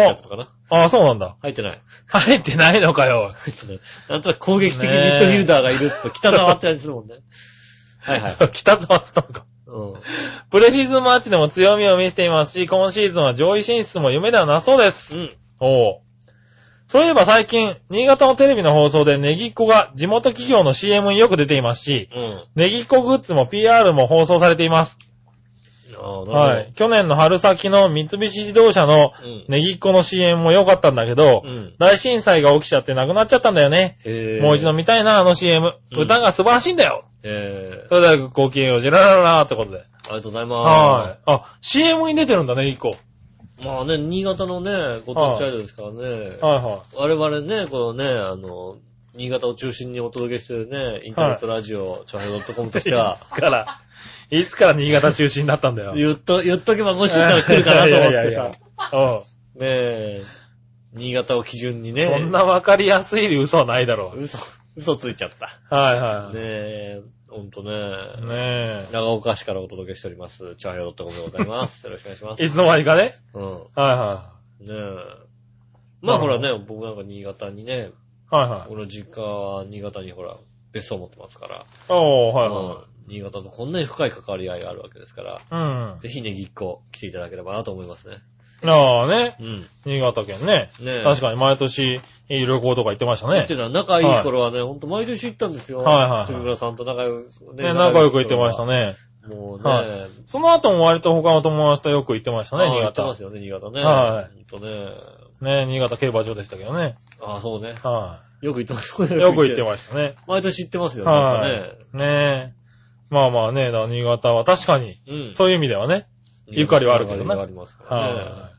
ああ、そうなんだ。入ってない。入ってないのかよ。入ってない。なんとなく攻撃的ミッドフィルダーがいると北沢って感じするもんね。はいはい。そう北沢さんか。うん。プレシーズンマッチでも強みを見せていますし、今シーズンは上位進出も夢ではなそうです。うん。おう。そういえば最近、新潟のテレビの放送でネギっ子が地元企業の CM によく出ていますし、うん。ネギっ子グッズも PR も放送されています。はい。去年の春先の三菱自動車のうん。ネギっ子の CM も良かったんだけど、うん。大震災が起きちゃってなくなっちゃったんだよね。もう一度見たいな、あの CM。うん歌が素晴らしいんだよ。えー、それではごきげんよう、ジェララララーってことで。ありがとうございまはい。あ、CM に出てるんだね、一個。まあね、新潟のね、ご当地アイドルですからね。は我々ね、このね、あの、新潟を中心にお届けしてるね、インターネットラジオ、チョハイ .com としてい。は、いつから、いつから新潟中心だったんだよ。言っと、言っとけばもしかしたら来るかなと思ってさ。ね うん。え、新潟を基準にね。そんなわかりやすい嘘はないだろう。嘘、嘘ついちゃった。はいはい。ねえ、ほんとね。ね長岡市からお届けしております。チャーヘイ .com でございます。よろしくお願いします。え。いつの間にかね。うん。はいはねえ。まあほらね、僕なんか新潟にね、い。はいはい。僕の実家は新潟にほら、別荘持ってますから、おー、はいうんは新潟とこんなに深い関わり合いがあるわけですから、い。うん。ぜひね、ぎっこ来ていただければなと思いますね。ああね。うん。新潟県ね。ねえ。確かに毎年、いい旅行とか行ってましたね言って。た、仲いい頃はね、ほんと毎年行ったんですよ。はいはいはい杉村さんと仲良く、ね、仲良く行ってました。ね。もうね、はいその後も割と他の友達とよく行ってましたね、新ああ行ってま潟す。よね、新潟ね。はいほんとね。ね、新潟競馬場でしたけどね。ああ、そうね。はよく行ってます。い。よく行ってす。ましたね。毎年行ってますよ、なんかはね。い。ねまあまあね、だから新潟は確かに、うん。そういう意味ではね。ゆかりはあるけどねゆかりがありますからね。はい。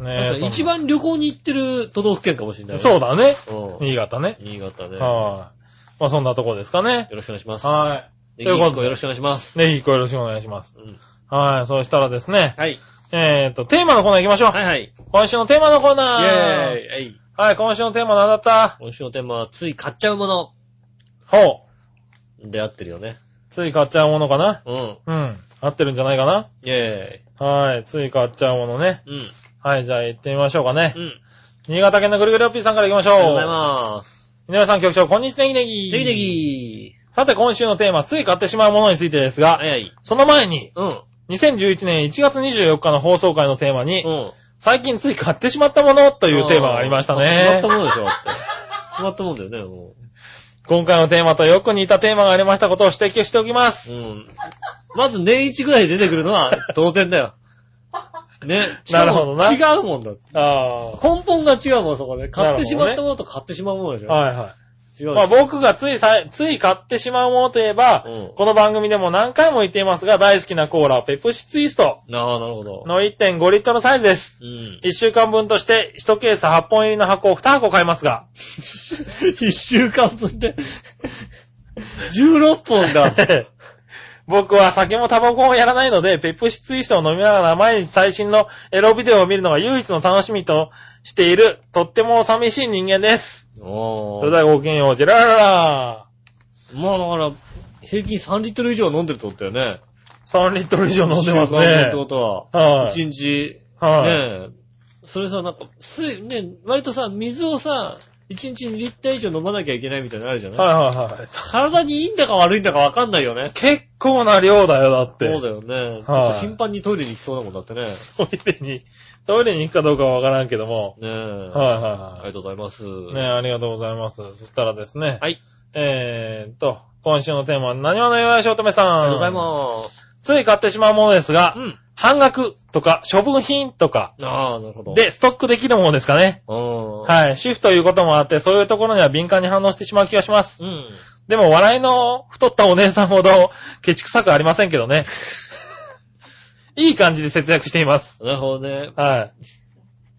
ね確かに一番旅行に行ってる都道府県かもしれない。そうだね。うん。新潟ね。新潟ね。よはい。まあそんなとこですかね。ろしくお願いします。はい。ネということでギ1個よろしくお願いします。ねぎっこよろしくお願いします。うんはい。そうしたらですね、はい。えーと、テーマのコーナー行きましょう。はいはい。今週のテーマのコーイナー。ェーイはい。はい、今週のテーマ何だった？今週のテーマは、つい買っちゃうものほう。で合ってるよね。つい買っちゃうものかな？うん。うん。合ってるんじゃないかな？イェーイ。はい。つい買っちゃうものね。うん。はい、じゃあ行ってみましょうかねう。ん。新潟県のぐるぐるおっぴーさんから行きましょう。ありがとうございます。井上さん局長、こんにちは、ネギネギ。ネギネ。ギさて、今週のテーマ、つい買ってしまうものについてですがー。、はいはい。その前に、うん。2011年1月24日の放送回のテーマに、うん。最近つい買ってしまったものというテーマがありましたね決まった。ものでしょ、だって。決まったもんだよね、も今回のテーマとよく似たテーマがありましたことを指摘しておきまう。す。うん。まず年一ぐらいで出てくるのは当然だよ。ね。なるほどな違うもんだって。あ根本が違うもん、そこで。買ってしまったものと買ってしまうものでしあ。ょ。はいは違うい。まあ僕がついさい、つい買ってしまうものといえば、うんこの番組でも何回も言っていますが、大好きなコーラ、ペプシツイストああ、なるほど。の1.5リットルのサイズです。うん。1週間分として1ケース8本入りの箱を2箱買いますが、一週間分で、16本だ。僕は酒もタバコもやらないので、ペプシツイストを飲みながら毎日最新のエロビデオを見るのが唯一の楽しみとしている、とっても寂しい人間です。おー。それではごきげんよう、ジェラララまあだから、平均3リットル以上飲んでるってことだよね。3リットル以上飲んでますね一週間分って。ことは。はい。1日、はい。ねえ。それさ、なんか、水、ね、割とさ、水をさ、1日2リッター以上飲まなきゃいけないみたいなのあるじゃない、はいはいはい。体にいいんだか悪いんだかわかんないよね。結構な量だよ、だって。そうだよね。ちょはいっと頻繁にトイレに行きそうだもんだってね。ねトイレに、トイレに行くかどうかはわからんけども。え。はいはいあはりがとうございます。い。ねありがとうございます。そしたらですね。はい。えーっと、今週のテーマは、何話の岩井しおとめさん。ありがとうございます。つい買ってしまうものですが、うん。半額とか処分品とかああ、なるほど。、でストックできるものですかね。うん。はい。主婦ということもあって、そういうところには敏感に反応してしまう気がします。うん。でも、笑いの太ったお姉さんほど、ケチくさくありませんけどね。いい感じで節約しています。なるほどね。はい。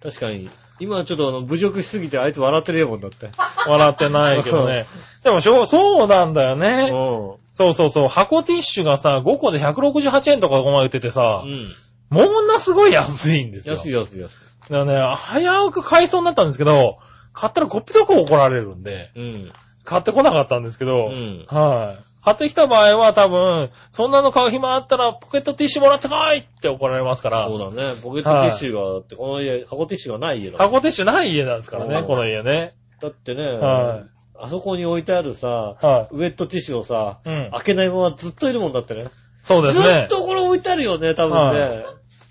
確かに。今ちょっとあの、侮辱しすぎてあいつ笑ってるよもんだって。笑ってないけどね。でもしょう、そうなんだようね。ん。そうそうそう。箱ティッシュがさ、5個で168円とかこの前売っててさう、ん。ものすごい安いんですよ。安い安い安い。だからね、早く買いそうになったんですけど、買ったらこっぴどく怒られるんで、うん。買ってこなかったんですけうど、ん。はい。買ってきた場合は多分、そんなの買う暇あったらポケットティッシュもらってこいって怒られますからそ、うだね。ポケットティッシュがあって、この家、箱ティッシュがない家だ。箱ティッシュない家なんですからね、うんこの家ね。だってね、はあそこに置いてあるさ、はウェットティッシュをさ、い。うん。開けないままずっといるもんだってね。そうですねずっ。とこれ置いてあるよね、多分ね。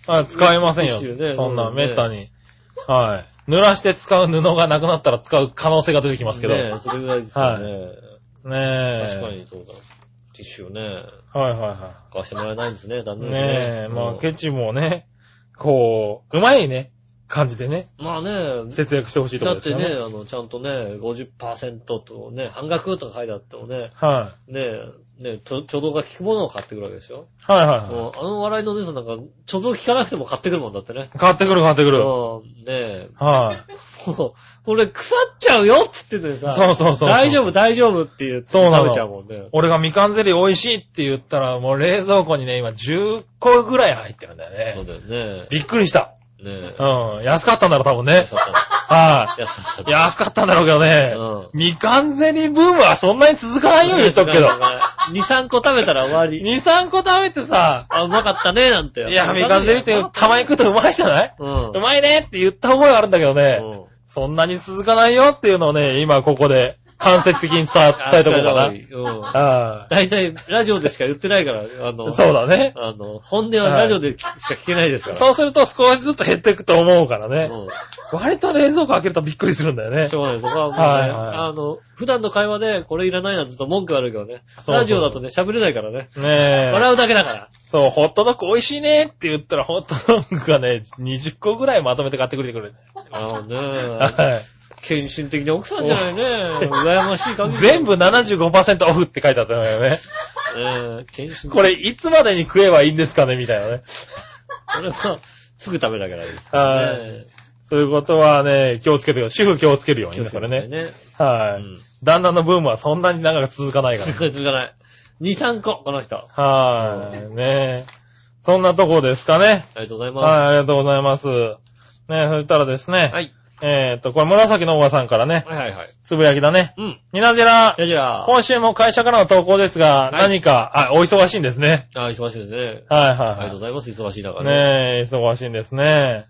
はい使えませんよティッシュね。そんな、めったに。はい。濡らして使う布がなくなったら使う可能性が出てきますけど。ねねそれぐらいですよね。え。確か。にそうだ。ティッシュをね、はいはいは買わしてもらえないんですね、残い。念ですね。ねえ、まあ、うんケチもね、こう、うまいね、感じでね、まあね、節約してほしいところですよね。だってね、あの、ちゃんとね、50%とね、半額とか書いてあってもね、はね、ね、ちょ、ちょうどが効くものを買ってくるわけでしょい。はいはいはもうあの笑いのお姉さんなんか、ちょうど効かなくても買ってくるもんだってね。い。買ってくる買ってくる。うん、ねはい。もう、これ腐っちゃうよって言っててさ、そうそうそう大丈夫大丈夫って言ってそう食べちゃうもんね。俺がみかんゼリー美味しいって言ったら、もう冷蔵庫にね、今10個ぐらい入ってるんだよそうね。だよね。びっくりした。ねえ。うん。安かったんだろ、多分ね安。かったは安かったい。安かったんだろうけどね。うんみかんゼリーブームはそんなに続かないように言っとくけど。2、3個食べたら終わり。2、3個食べてさ、あ、うまかったね、なんて。いや、みかんゼリーってたまに食うとうまいじゃない？うん。うまいねって言った覚えがあるんだけどね。うんそんなに続かないよっていうのをね、今ここで間接的に伝え、伝えとこうかな。うん。は大体、ラジオでしか言ってないから、あい。の、そうだね。あの、本音はラジオでしか聞けないですから。そうすると少しずつ減っていくと思うからね。うん。割と冷蔵庫開けるとびっくりするんだよねし。ょうがない。そこはもうね、はいはいあの、普段の会話でこれいらないなんてと文句あるけどね。そうラジオだとね、喋れないからね。ねえ。笑うだけだから。そう、ホットドッグ美味しいねって言ったら、ホットドッグがね、20個ぐらいまとめて買ってくれてくれる。あのね、は献身的な奥さんじゃないね。羨ましい限い。り。全部75%オフって書いてあったのよね。えー、献身的これ、いつまでに食えばいいんですかね？みたいなね。これは、すぐ食べなきゃダメです。はいねそういうことはね、気をつけてください。主婦気をつけるようにね、それね。ね。はい。うん。旦那のブームはそんなに長く続かないから。続かない。2、3個、この人。あはい。ねえ。そんなとこですかね。りがとうございまはい、ありがとうございます。ねえ、そしたらですね。す。はい。えーっと、これ紫のおばさんからね、はいはいはい。つぶやきだね。うん。みなじら、じゃあじゃあ、今週も会社からの投稿ですが、い何か、あ、お忙しいんですね。あ、忙しいですね。はいはいありがはいとうございます。忙しい中ね。ねえ、忙しいんですね。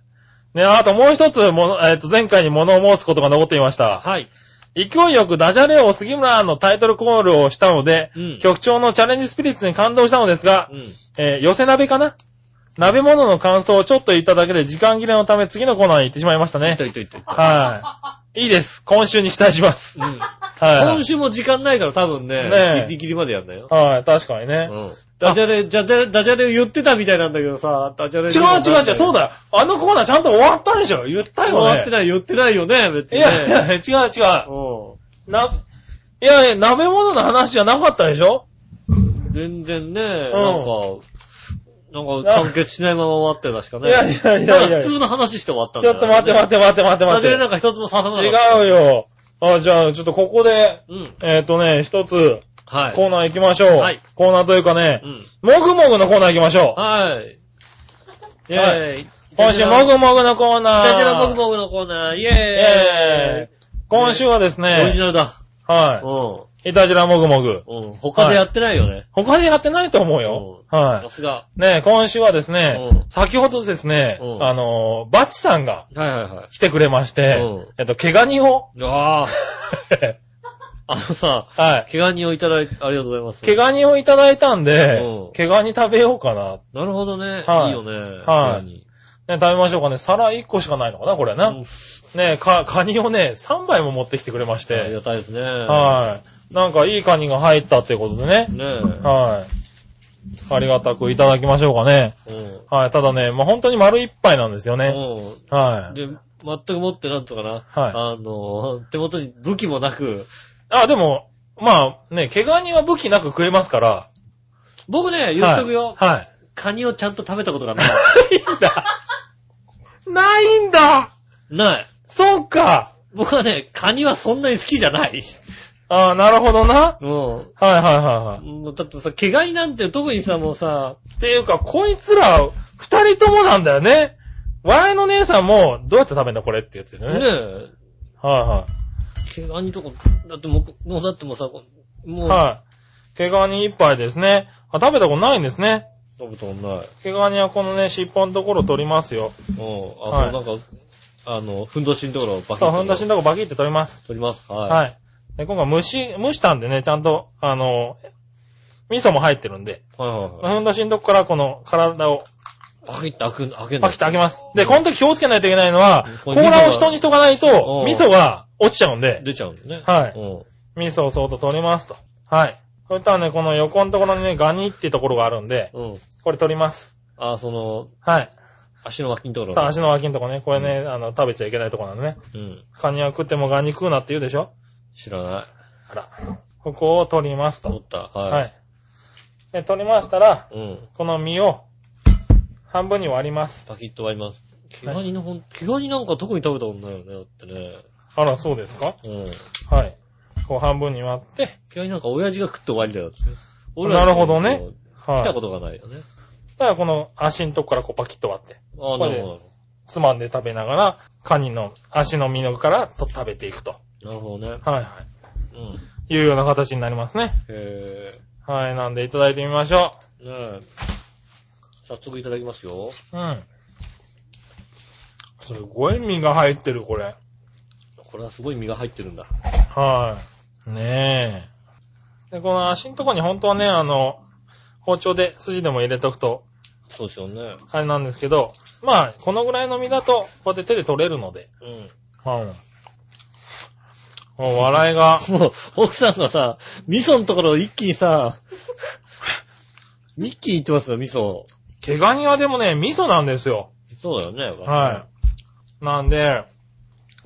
ねあともう一つ、もの、えっ、と、前回に物を申すことが残っていました。はい。勢いよくダジャレを杉村のタイトルコールをしたので、うん。局長のチャレンジスピリッツに感動したのですが、うん。えー寄せ鍋かな？鍋物の感想をちょっと言っただけで時間切れのため次のコーナーに行ってしまいましたねいった。いったいったい。はい。いいです。今週に期待します。うん。はい。今週も時間ないから多分ね、ねえギリギリまでやんだよ。はい、確かにね。うん。ダジャレ、ダジャレ、ダジャレを言ってたみたいなんだけどさ、ダジャレ。違う違う違う、そうだ。だよ。あのコーナーちゃんと終わったでしょ言ったよね。終わってない、言ってないよね、別いにね。やいや、違う違う。うな、いや鍋物の話じゃなかったでしょ？ん。全然ね、なんか、なんか完結しないまま終わってたしかね。いやいやいただやいや。普通の話して終わったんちだよょっと待って待って待って待ってダジャレ待って。なんか一つも刺さなかった。違うよ。あ、じゃあ、ちょっとここで、うん。えっ、とね、一つ、はい。コーナー行きましょう。はいコーナーというかねう、ん。もぐもぐのコーナー行きましょう。はい。イェーイ。今週、もぐもぐのコーナー。ダジャレもぐもぐのコーナー、イェーイ。えー今週はですオリジね、ナルだ。はうい。いたじらもぐもぐ。ん。うん。他でやってないよね。他でやってないと思うよ。はさすが。い。ね今週はですねう、先ほどですねう、んあのー、バチさんがはいはいはい。来てくれましてうん、えっと、毛ガニを、ああ。あのさ、はい。毛ガニをいただいて、ありがとうございます。毛ガニをいただいたんでうん、毛ガニ食べようかな。なるほどね。はいいいよね。はい毛ガニね、食べましょうかね。皿1個しかないのかな、これな。うんね、か、カニをね、3杯も持ってきてくれましありて。がたいですね。はい。なんかいいカニが入ったってことでね。ねえ。はい。ありがたくいただきましょうかね。うん。はい。ただね、まあ、本当に丸一杯なんですよね。うはん。で、全く持ってなんとかな。はいあの、手元に武器もなく、い。あ、でも、まあね、毛ガニは武器なく食えますから。僕ね、言っとくよ。はい。はいカニをちゃんと食べたことがない。ないんだ。ないんだない。そうか僕はね、カニはそんなに好きじゃない。あなるほどな。うん。はいはいはいはい。もうだってさ、毛ガニなんて特にさ、もうさ、っていうか、こいつら、二人ともなんだよね。笑いの姉さんも、どうやって食べんだこれってやつよねね。え、はいは毛ガニとか、だってもう、もうだってもうさ、もい。う、はい。毛ガニ一杯ですね。あ、食べたことないんですね。食べたことない。毛ガニはこのね、尻尾のところ取りますよ。うん。あ、はいそう、なんか、あの、ふんどしのところをバキッそう、とふんだしのとこバキって取ります。取ります。はい。はい。で、今回蒸し、蒸したんでね、ちゃんと、あの、味噌も入ってるんで、はいはいはい。ふんだしのとこからこの体をバキッと開く、開けんだパキッと開けます。で、この時気をつけないといけないのはう、ん甲羅を人にしとかないとう、ん味噌が落ちちゃうんで、出ちゃうんだね。はいうん。味噌をそーっと取りますと。はい。そしたらね、この横のところにね、ガニっていうところがあるんで、うん。これ取ります。あ、その、はい。足の脇のところ。さあ、足の脇のとこね、これね、あの、食べちゃいけないところなんでね。うん。カニは食ってもガニ食うなって言うでしょ知らない。あら。ここを取りますと。取った。はい。はい。で、取りましたら、うん。この身を半分に割ります。パキッと割ります。毛ガニのほん、毛ガニなんか特に食べたことないよね。だってね。あら、そうですか？うん。はい。こう半分に割って、毛ガニなんか親父が食って終わりだよって。なるほどね。はい。来たことがないよね。だからこの足のとこからこうパキッと割って、ああ、なるほつまんで食べながら、カニの足の身のからと食べていくと。ど。なるほどね。はいはい。うん。いうような形になりますね。へはい。なんでいただいてみましょえ。ねえ。早速いただきますよ。う。うん。すごい身が入ってる、これ。これはすごい身が入ってるんだ。はい。ねえ。で、この足のとこに本当はね、あの、包丁で筋でも入れとくと、そうですよね。あれなんですけど、まあ、このぐらいの身だと、こうやって手で取れるので、うん。うん。もう笑いが、もう、奥さんがさ、味噌のところを一気にさ、ミッキー言ってますよ、味噌。毛ガニはでもね、味噌なんですよ。そうだよね。はい。なんで、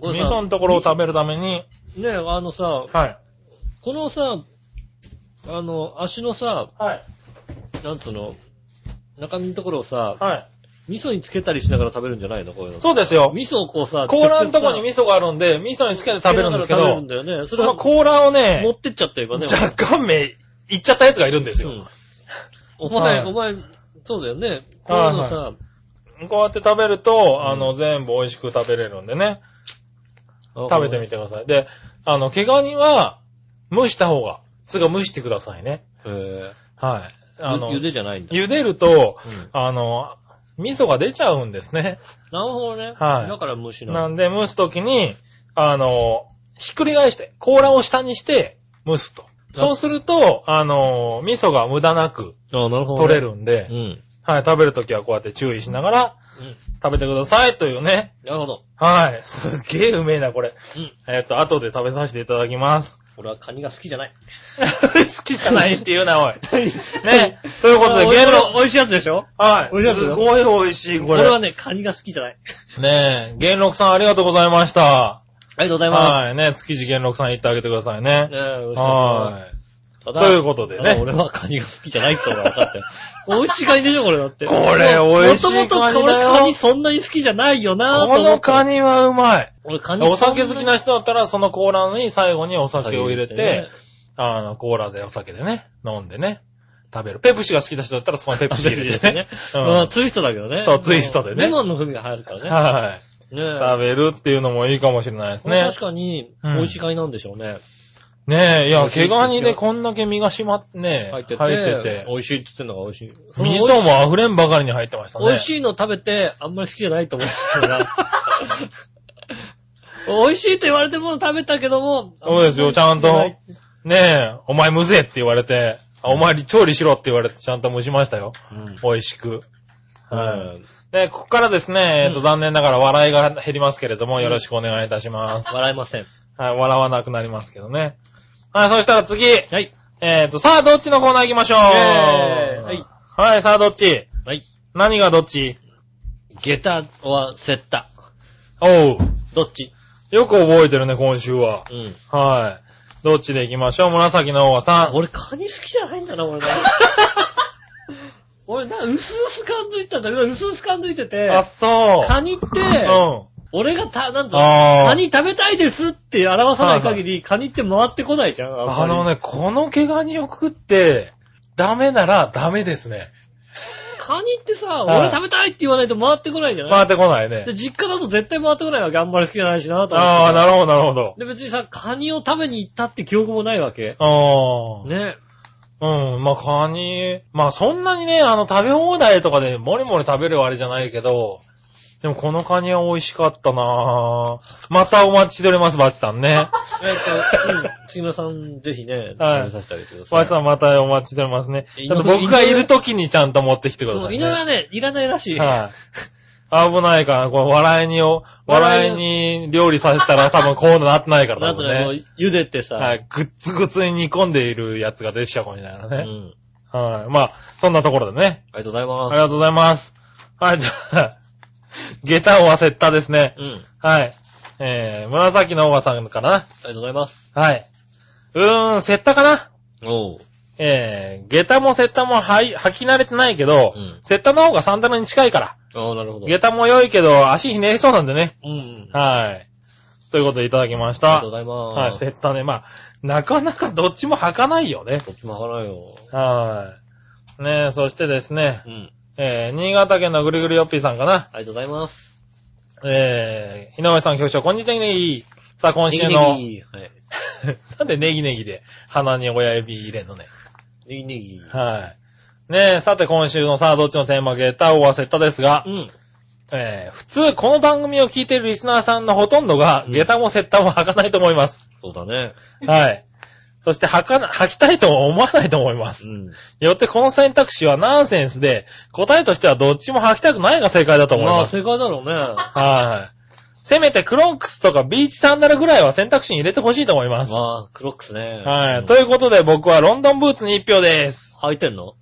味これさ噌のところを食べるために、ねえ、あのさ、はい。このさ、あの、足のさ、はい。なんつうの、中身のところをさ、はい。味噌につけたりしながら食べるんじゃないの？こういうの。そうですよ。味噌をこうさ、甲羅のとこに味味噌があるんで、味噌につけて食べるんですけど食べるん、だよね。そそのれを甲羅をね持、ってっちゃってればね。若干目、行っちゃったやつがいるんですよ。うん。お前、はいお前、そうだよね。こういうのさ、こうやって食べると、うんあの、全部美味しく食べれるんでね。食食べてみてください。で、あの、毛ガニは、蒸した方が、つうか蒸してくださいね。へはい。ぇあの、ゆでじゃないんだ。茹でると、うんあの、味噌が出ちゃうんですね。なるほどね。はいだから蒸しなの。なんで、蒸すときに、あの、ひっくり返して、甲羅を下にして蒸すと。そうすると、あの、味噌が無駄なく取れ。るんで、うん。はい、食べるときはこうやって注意しながらうん。食べてくださいというね。なるほど。はい。すっげえうめえな、これ。うん。えっ、と、後で食べさせていただきます。俺はカニが好きじゃない。好きじゃないって言うな、おい。ね。ということで、あ美味しい元禄、美味しいやつでしょ？はい。美味しいやつすごい美味しい、これ。俺はね、カニが好きじゃない。ねえ、元禄さんありがとうございました。ありがとうございまはい。ね、築地元禄さん言ってあげてくださいねす。。ねえ、美味しかはい。った。ただということでねただ俺はカニが好きじゃないってのが分かったよ。美味しいカニでしょ、これだって。これ美味しいカニだよもともと俺カニそんなに好きじゃないよなぁとこ思った。のカニはうまい。俺カニお酒好きな人だったら、そのコーラに最後にお酒を入れねて、あの、コーラでお酒でね、飲んでね、食べる。ペプシが好きな人だったらそこにペプシ入れてね。うん、ツイストだけどね。そうツイストでねレモンの風味が入るからね。はい。ねえ食べるっていうのもいいかもしれないですね。これ確かに、うん美味しいカニなんでしょうね。ねえ、いや、毛ガニでこんだけ身が締まってね、入ってて、入ってて美味しいって言ってんのが美味しい。その味噌も溢れんばかりに入ってましたね。美味しいの食べて、あんまり好きじゃないと思ってたから。美味しいと言われても食べたけども。そうですよ、ちゃんと。ねえ、お前むぜって言われて、あお前調理しろって言われてちゃんと蒸しましたよ。うん。美味しく。はい。はい。で、ここからですね、えっと、うん残念ながら笑いが減りますけれども、よろしくお願いいたします。笑いません。はい、笑わなくなりますけどね。はい、そしたら次。はい。えっと、さあ、どっちのコーナー行きましょう。イェーイはい。はい、さあ、どっち？はい。何がどっち？下駄はセッタ。おう。どっち？よく覚えてるね、今週は。うん。はい。どっちで行きましょう？紫の大さん。俺カニ好きじゃないんだな、俺 な。俺な、うすうす感づいたんだけど、うすうす感づいてて、あ、そう。カニって、うん。俺がた、なんと、あーカニ食べたいですって表さない限り、カニって回ってこないじゃん。んまりあの。ね、この毛ガニを食って、ダメならダメですね。カニってさ、はい俺食べたいって言わないと回ってこないじゃない、回ってこないねで。実家だと絶対回ってこないわけ。あんまり好きじゃないしなと思って。ああ、なるほど、なるほど。で、別にさ、カニを食べに行ったって記憶もないわけ。ああ。ね。うん、まあ、カニ、まあ、そんなにね、あの、食べ放題とかでもりもり食べるあれじゃないけど、でもこのカニは美味しかったなぁ。またお待ちしております、バチさんね。えっと、うん。杉村さん、ぜひね、はい食べさせてあげてください。バチさんまたお待ちしておりますね。井上ちょっと僕がいる時にちゃんと持ってきてください、ね。犬はね、いらないらしい。はい。危ないから、これ笑いにお、笑いに料理させたら 多分こうなってないから、多分なんとね、ね。茹でてさ、はい。ぐっつぐつに煮込んでいるやつが出てきちゃうかもしれないからね。うん。はい。まあ、そんなところでね。ありがとうございます。ありがとうございます。はい、じゃあ、下駄を忘れたですね。うん。はい。えー、紫のおばさんかな。ありがとうございます。はい。うーん、セッタかなおう。えー、下駄もセッタもはい、履き慣れてないけど、うんセッタの方がサンダルに近いから。ああ、なるほど。下駄も良いけど、足ひねりそうなんでね。うんうん。はい。ということでいただきましたありがとう。ございます。はい、セッタね。まあ、なかなかどっちも履かないよね。こっちもわからんよ。はい。ねえ、そしてですね、うん。えー、新潟県のぐりぐりよっぴーさんかな。ありがとうございます。えー、井上さん局長、こんにちはねさあ、今週の、ネギネギ。はい。なんでネギネギで鼻に親指入れんのね。ネギネギ。はい。ねえ、さて今週のさあ、どっちのテーマ、ゲーターを忘れたですが、うん。えー、普通、この番組を聞いているリスナーさんのほとんどが、うんゲタもセッタも履かないと思います。そうだね。はい。そして履かな、履きたいとも思わないと思います。うん。よってこの選択肢はナンセンスで、答えとしてはどっちも履きたくないが正解だと思いまあ、ます。正解だろうね。はい。せめてクロックスとかビーチサンダルぐらいは選択肢に入れてほしいと思います。まあ、クロックスね。はい。うんということで僕はロンドンブーツに1票です。履いてんの？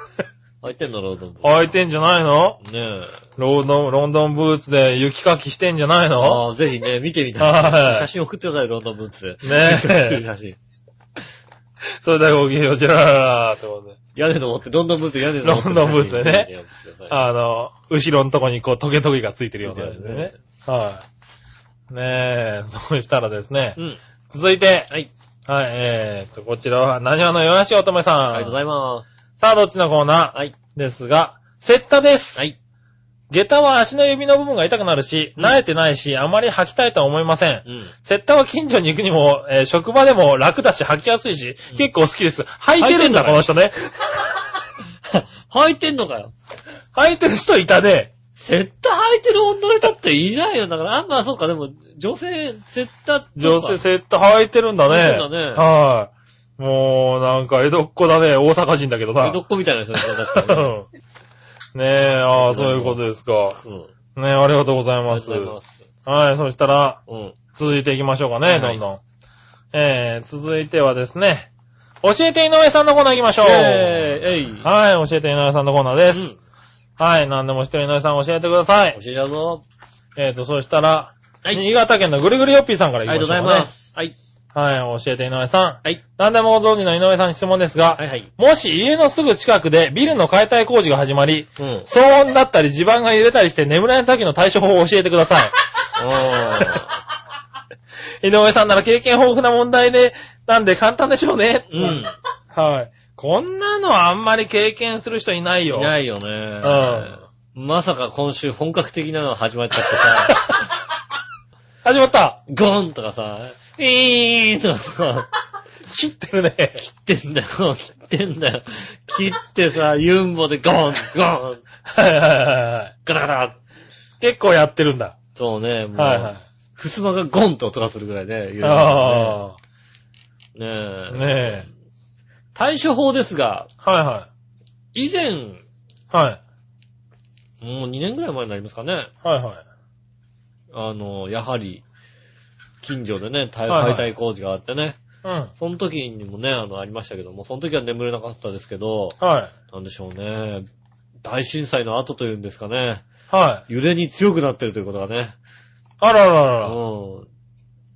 履いてんのロードブ履いてんじゃないの？ねえ。ロードン、ロンドンブーツで雪かきしてんじゃないの？ああ、ぜひね、見てみたい。はい写真送ってください、ロンドンブーツで。ねえしてる写真。それではごきげんよう、ジェラララってことで。屋根の持って、ロンドンブーツで屋根の持って。ロンドンブーツでねあの、後ろのとこにこうトゲトゲがついてるようなやつでね。はい。ねえ、そうしたらですねう。ん。続いて、はい。はい、えーと、こちらは、何話のよやしおとめさん。ありがとうございまさあ、どっちのコーナす。はい。ーですが、セッタです。はい。下駄は足の指の部分が痛くなるし、うん慣れてないし、あまり履きたいとは思いません。うん。セッタは近所に行くにも、えー職場でも楽だし履きやすいし、うん結構好きです。履いてるんだ、この人ね。履いてんのかよ。履いてる人いたね。セッタ履いてる女の人っていないよ。だから、あんまあそうか、でも、女性、セッタって。女性セッタ履いてるんだね。そうだねはい。もう、なんか、江戸っ子だね。大阪人だけどな。江戸っ子みたいな人ですね、確かにね。ねえ、ああ、そういうことですか。うん。ねえ、ありがとうございありがます。とうございます。はい、そしたら、うん。続いていきましょうかね、はいどんどん。えー、続いてはですね、教えて井上さんのコーナー行きましょう。えー、えい。はい、教えて井上さんのコーナーです。うん。はい、何でも知ってる井上さん教えてください。教えちゃうぞ。えーと、そしたら、はい新潟県のぐるぐるよっぴーさんからありがとう行きましょうかね。ございます。はい。はい、教えて井上さん。はい。何でもご存知の井上さんに質問ですが、はいはい。もし家のすぐ近くでビルの解体工事が始まり、うん。騒音だったり地盤が揺れたりして眠れない時の対処法を教えてください。井上さんなら経験豊富な問題で、なんで簡単でしょうね。うん。はい。こんなのはあんまり経験する人いないよ。いないよね。まさか今週本格的なの始まっちゃってさ、始まった。ゴンとかさ、イーンとかさ、切ってるね。切ってんだよ、切ってんだよ。切ってさ、ユンボでゴン、ゴン、はいはいはいはい。ガタガタ。結構やってるんだ。そうね、もう、はいはい。ふすまがゴンって音がするぐらいね、揺れてるあね。ねあ。え。ねえ。対処法ですが、はいは以前、い。はい。もう2年ぐらい前になりますかね。はいはい。あの、やはり、近所でね、解体工事があってね。うん。その時にもね、あの、ありましたけども、その時は眠れなかったですけど、はい。なんでしょうね。大震災の後というんですかね。はい。揺れに強くなってるということがね。あらららら。うん。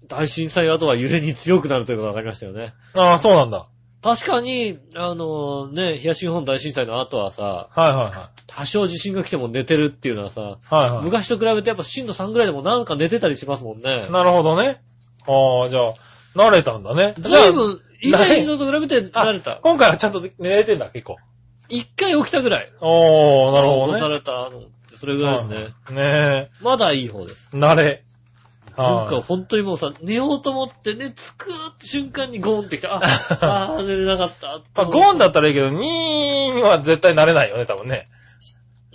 大震災後は揺れに強くなるということが分かりましたよね。ああ、そうなんだ。確かに、あのね、東日本大震災の後はさ、はいは多少地震が来ても寝てるっていうのはさ、いはい。はいはい。昔と比べてやっぱ震度3ぐらいでもなんか寝てたりしますもんね。なるほどね。ああ、じゃあ、慣れたんだね。ずいぶん、以前のと比べて慣れた。今回はちゃんと寝れてんだ、結構。一回起きたぐらい。おー、なるほど起こさね。れたの。それぐらいですね。ねまだいい方です。え。慣れ。なんかはい本当にもうさ、寝ようと思ってね、つくーって瞬間にゴーンってきた。あ、あー寝れなかった。まあ、ゴーンだったらいいけど、ニーンは絶対慣れないよね、多分ね。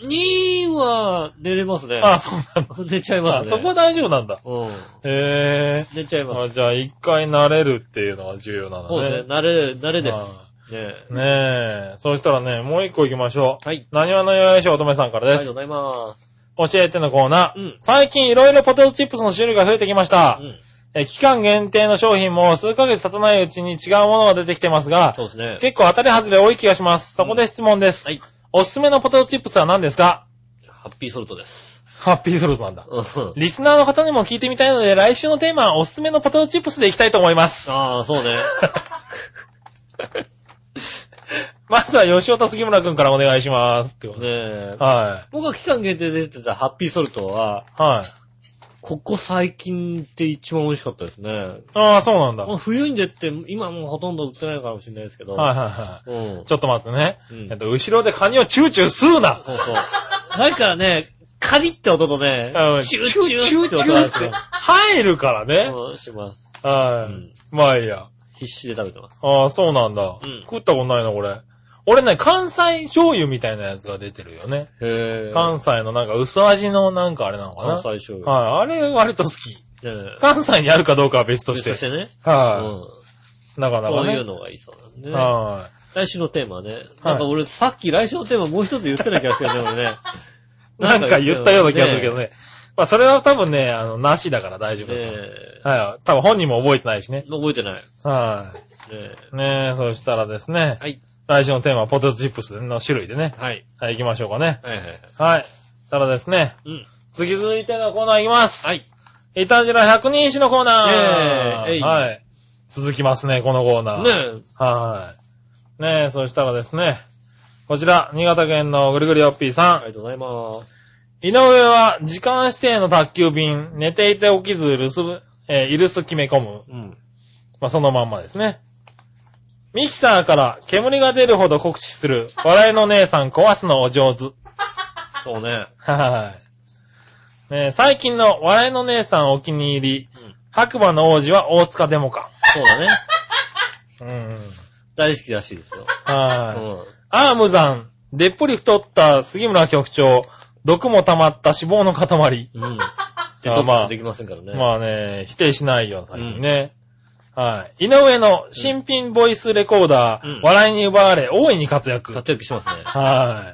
2は寝れますね。ああ、そうなんだ。寝ちゃいますね。あそこは大丈夫なんだ。うん。へえ。寝ちゃいます。あじゃあ、一回慣れるっていうのは重要なのね。そうですね。慣れ、慣れです。はねいねえ。そうしたらね、もう一個行きましょう。はい。何話のよいしょ乙女さんからです。ありがとうございます。教えてのコーナー。うん最近いろいろポテトチップスの種類が増えてきました。うん。え期間限定の商品も数ヶ月経たないうちに違うものが出てきてますが、そうですね。結構当たり外れ多い気がします。そこで質問です。はい。おすすめのポテトチップスは何ですか？ハッピーソルトです。ハッピーソルトなんだ。うん。リスナーの方にも聞いてみたいので、来週のテーマはおすすめのポテトチップスでいきたいと思います。ああ、そうね。まずは吉尾と杉村くんからお願いします。ってことねでえ。は僕が期間限定で出てたハッピーソルトは、い。はい。ここ最近って一番美味しかったですね。ああ、そうなんだ。もう冬に出て、今もうほとんど売ってないのかもしれないですけど。はいはいはうんい。。ちょっと待ってね。うんえっと、後ろでカニをチューチュー吸うなそうそう。だからね、カリって音とねうん、チューチューって音がします入るからね。うんします。はい。うんまあいいや。必死で食べてます。ああ、そうなんだ。うん食ったことないな、これ。俺ね、関西醤油みたいなやつが出てるよね。へぇ関西のなんか薄味のなんかあれなのかな。関西醤油。はい。あれ割と好き。関西にあるかどうかは別として。そしてね。はうい。なかん。なかね。そういうのがいいそうなんでね。は来週のテーマはね。なんか俺さっき来週のテーマもう一つ言ってない気がするよね、俺ね。い。なんか言ったような気がするけどね。まあそれは多分ね、あの、なしだから大丈夫ねだと。え。はい。多分本人も覚えてないしね。覚えてない。ねはえ。い。ねえ、そしたらですね。はい。来週のテーマはポテトチップスの種類でね。はい。はい、行きましょうかね。はいはいはい。はい。ただですね。うん。次続いてのコーナー行きます。はい。いたじら百人一首のコーナー。イェーイえいはい。続きますね、このコーナー。ねえ。はい。ねえ、そしたらですね。こちら、新潟県のぐるぐるよっぴーさん。ありがとうございます。井上は時間指定の宅急便、寝ていて起きず留守、えー、イルス決め込む。うん。まあ、そのまんまですね。ミキサーから煙が出るほど酷使する、笑いの姉さん壊すのお上手。そうね。はい。ねえ最近の笑いの姉さんお気に入り、うん白馬の王子は大塚デモか。そうだね。うん。大好きらしいですよ。はい。うん。アームザン、でっぷり太った杉村局長、毒も溜まった脂肪の塊。うん。で、あどっまあちできませんからね。まあね、否定しないよ、最近ね。はい。井上の新品ボイスレコーダー、うん笑いに奪われ、大いに活躍。活躍しますね。は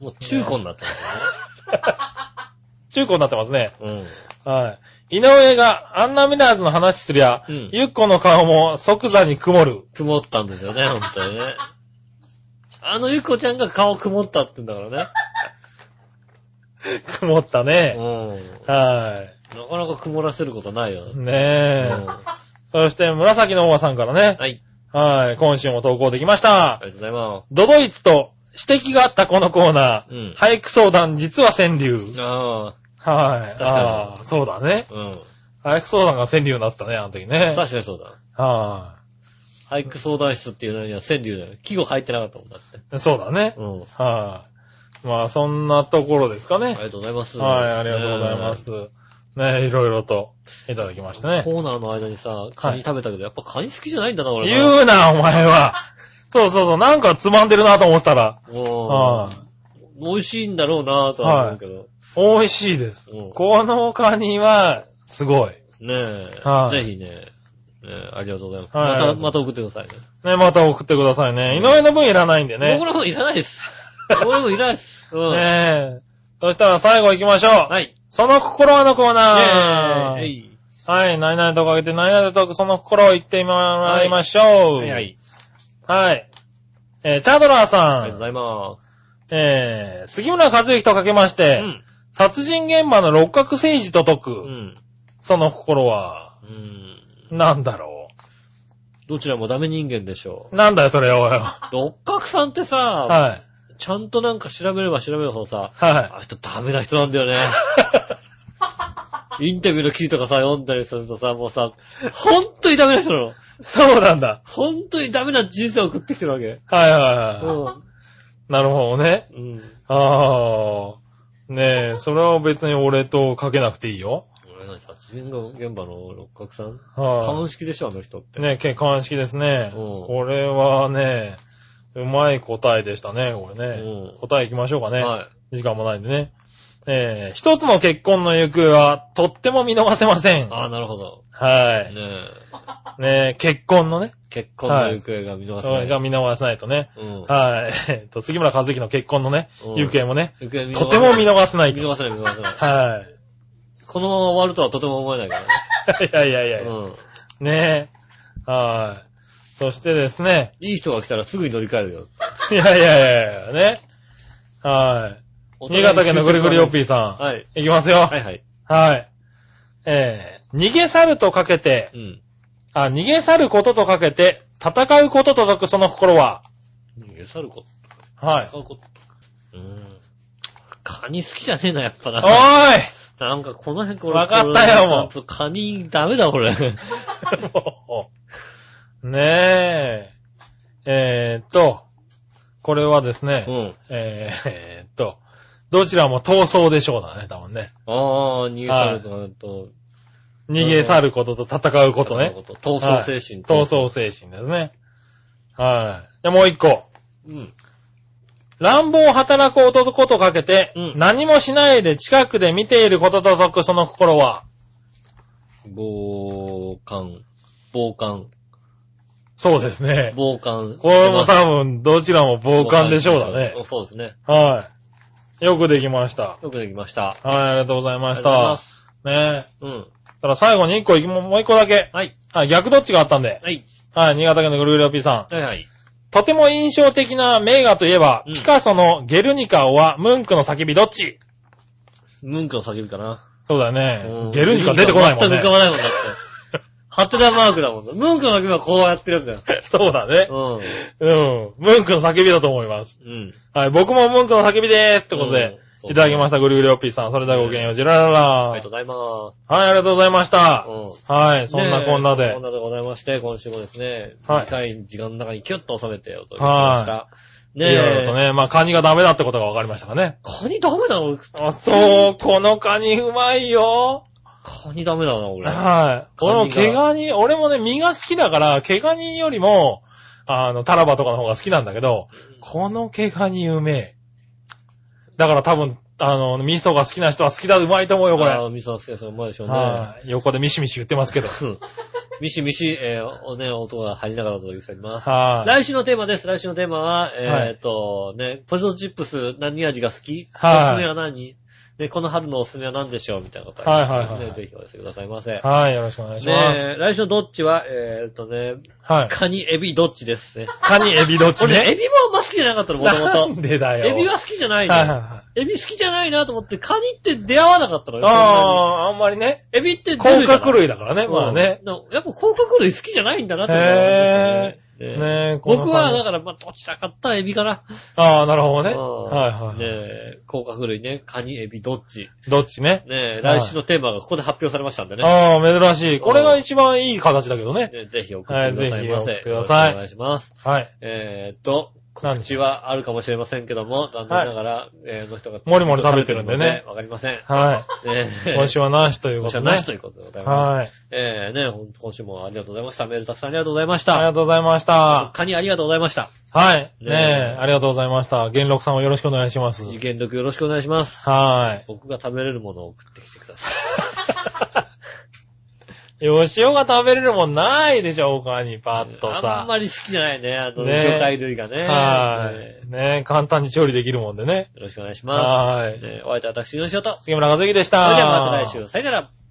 もう中古になってますい。中古になってますね。よね。はい。井上がアンナミラーズの話すりゃ、うんゆっこの顔も即座に曇る。うん。曇ったんですよね、本当にね。あのゆっこちゃんが顔曇ったって言うんだからね。曇ったね。うはん。なかなか曇らせることないよ。い。ねえ。うんそして、紫のおばさんからね。はい。はい。今週も投稿できましたあ。りがとうございまドドイツと指摘があったこのコーナー。うん俳句相談、実は川柳。す。あはい。確かにあーそうだね。あ、うん。俳句相談が川柳になってたね、あの時ね。確かにそうだ。は俳句相談室っていうのには川柳だよ。季語入ってなかったもんだって。い。そうだね。うん。はい。まあ、そんなところですかね。ありがとうございます。はい、ありがとうございます。ねいろいろといただきましたね。コーナーの間にさ、カニ食べたけど、やっぱカニ好きじゃないんだな、俺な。言うな、お前は。そうそうそう、なんかつまんでるなと思ったら。うんはい。美味しいんだろうなとは思うけど。美味しいですうん。このカニは、すごい。ねえ。はいぜひね。ねえありがとうございます。はいまた、また送ってくださいね。ね、また送ってくださいね。井上の分いらないんでね。僕らもいらないです。僕らもいらないです。うん。ねえ。そしたら最後行きましょう。はい。その心はのコーイナー。ェーイ。はい、何々とかけて何々とその心を言ってもらいましょう。はいはい。はい。えー、チャードラーあさん。りがとうございまえー、杉村和之とかけましす。て、うん。殺人現場の六角政治と解く、うん。その心は、うん。なんだろどちらもダメ人間でしょう。なんだよ、それ、おい。う。六角さんってさ、はい。ちゃんとなんか調べれば調べるほどさ、はあの人ダメな人なんだよね。インタビューの記事とかさ、読んだりするとさ、もうさ、ほんとにダメな人なの。い。そうなんだ。ほんとにダメな人生を送ってきてるわけ。はいはいはい。なるほどね。うん。うん。ああ。ねえ、それは別に俺とかけなくていいよ。俺何殺人現場の六角さん？はい、鑑識でしょ、あの人って。ね、結婚式ですね。うんこれはね、うまい答えでしたね、これね。うん答え行きましょうかね。は時間もないんでね。えー、一つの結婚の行方はとっても見逃せません。ああ、なるほど。はい。ねえ。ね結婚のね、結婚の行方が見逃せない。それが見逃せないとね。うん。はい。えっと、杉村和之の結婚のね、うん行方もね、行方見逃せないとても見逃せないと。見逃せない、見逃せない。はこのまま終わるとはとても思えないからね。い。いやいやいやいや。うん。ねはい。そしてですね、いい人が来たらすぐに乗り換えるよ。いやいやいやいや、ね。はい。新潟県のぐるぐるよっぴーさん。はい。いきますよ。はいはい。はい。えー、逃げ去るとかけてう、ん。あ、逃げ去ることとかけて、戦うことと解くその心は、逃げ去ること。はい。戦うこと。うーん。カニ好きじゃねえな、やっぱな。おーいなんかこの辺これ。わかったよもうカニダメだ、これ。ねえ。えーっと、これはですね、うん。えーえーっと、どちらも逃走でしょうだね、多分ね。ああ、逃げ去るとなると、逃げ去ることと戦うことね。闘争精神はい闘争精神ですね。はい。じゃあもう一個。うん。乱暴を働く男とかけて、うん何もしないで近くで見ていることと解くその心は、傍観。傍観。そうですね。傍観。これも多分、どちらも傍観でしょうだね。そうですね。はい。よくできました。よくできました。はい、ありがとうございましありがとうございまた。す。ねえ。うん。ただ最後に一個もう一個だけ。はい。はい、逆どっちがあったんで。はい。はい、新潟県のぐるぐるおっぴーさん。はいはい。とても印象的な名画といえば、うんピカソのゲルニカはムンクの叫びどっち？ムンクの叫びかな。そうだよねうん。ゲルニカ出てこないもんね全く浮か。ばないもんだって。ハテナマークだもんね。ムンクの叫びはこうやってるやつだよ。そうだね。ううん。ムンクの叫びだと思います。ん。うん。はい、僕もムンクの叫びでーすってことで、いただきました、ぐるぐるおっぴーさん。それではごきげんよう、ジェラララ。ありがとうございまはい、ありがとうございました。す。はい、そうんんなこんなでねえそん。なでございまして、今週もですね、はい短い時間の中にキュッと収めてお届けしました。いろいろねえ。とね、まあ、カニがダメだってことが分かりましたかね。カニダメだな、あ、そう、このカニうまいよ。カニダメだな、俺。はい。俺も毛ガニ、俺もね、身が好きだから、毛ガニよりも、あの、タラバとかの方が好きなんだけど、この毛ガニうめえ。だから多分、あの、味噌が好きな人は好きだ、うまいと思うよ、これ。ああ、味噌好きですうまいでしょうね。はい。横でミシミシ言ってますけど。うんミシミシ、えー、おね、音が入りながらお届けしております。はい。来週のテーマです。来週のテーマは、えーっと、ね、ポテトチップス何味が好き？はいおすすめは何？ね、この春のおすすめは何でしょうみたいなことはいはいはいですね。ぜひお寄せくださいませ。はい、よろしくお願いします。ね来週のどっちは、えーっとね、はい。カニ、エビ、どっちですね。カニ、エビどっち俺、エね。ビもあんま好きじゃなかったの、もともなと。んでだよ。エビは好きじゃないの。はいはいはい。エビ好きじゃないなと思って、カニって出会わなかったのよ。ああ、あんまりね。エビって出甲殻類だからね、まあね。うん。やっぱ甲殻類好きじゃないんだなって思いましたねへねねえ、僕は、だから、まあ、どちらかったらエビかな。ああ、なるほどね。うんはいはい。ねえ、甲殻類ね、カニ、エビ、どっち。どっちね？ねえ、はい来週のテーマがここで発表されましたんでね。ああ、珍しい。これが一番いい形だけどね。ねぜひ送ってくださいませ。はいぜひ送ってくださいよろしくお願いします。はい。えーっと、告知はあるかもしれませんけども、残念ながら、えーの人が、もりもり食べてるんでねわかりません。はねい。今週はなしという今週ことでね。はなしということでございます。はい。えーね、今週もありがとうございました。メールたくさんありがとうございました。ありがとうございました。カニありがとうございました。はい。ねえありがとうございました。元禄さんをよろしくお願いします。次元力よろしくお願いします。はい。僕が食べれるものを送ってきてください。吉尾が食べれるもんないでしょ、他にパッとあんさ。まり好きじゃないね、あの、ね魚介類がね。はねい。ねえ、簡単に調理できるもんでね。よろしくお願いします。はい。ねお相手は私、のしおと。杉村和之でした。それではまた来週、さよなら。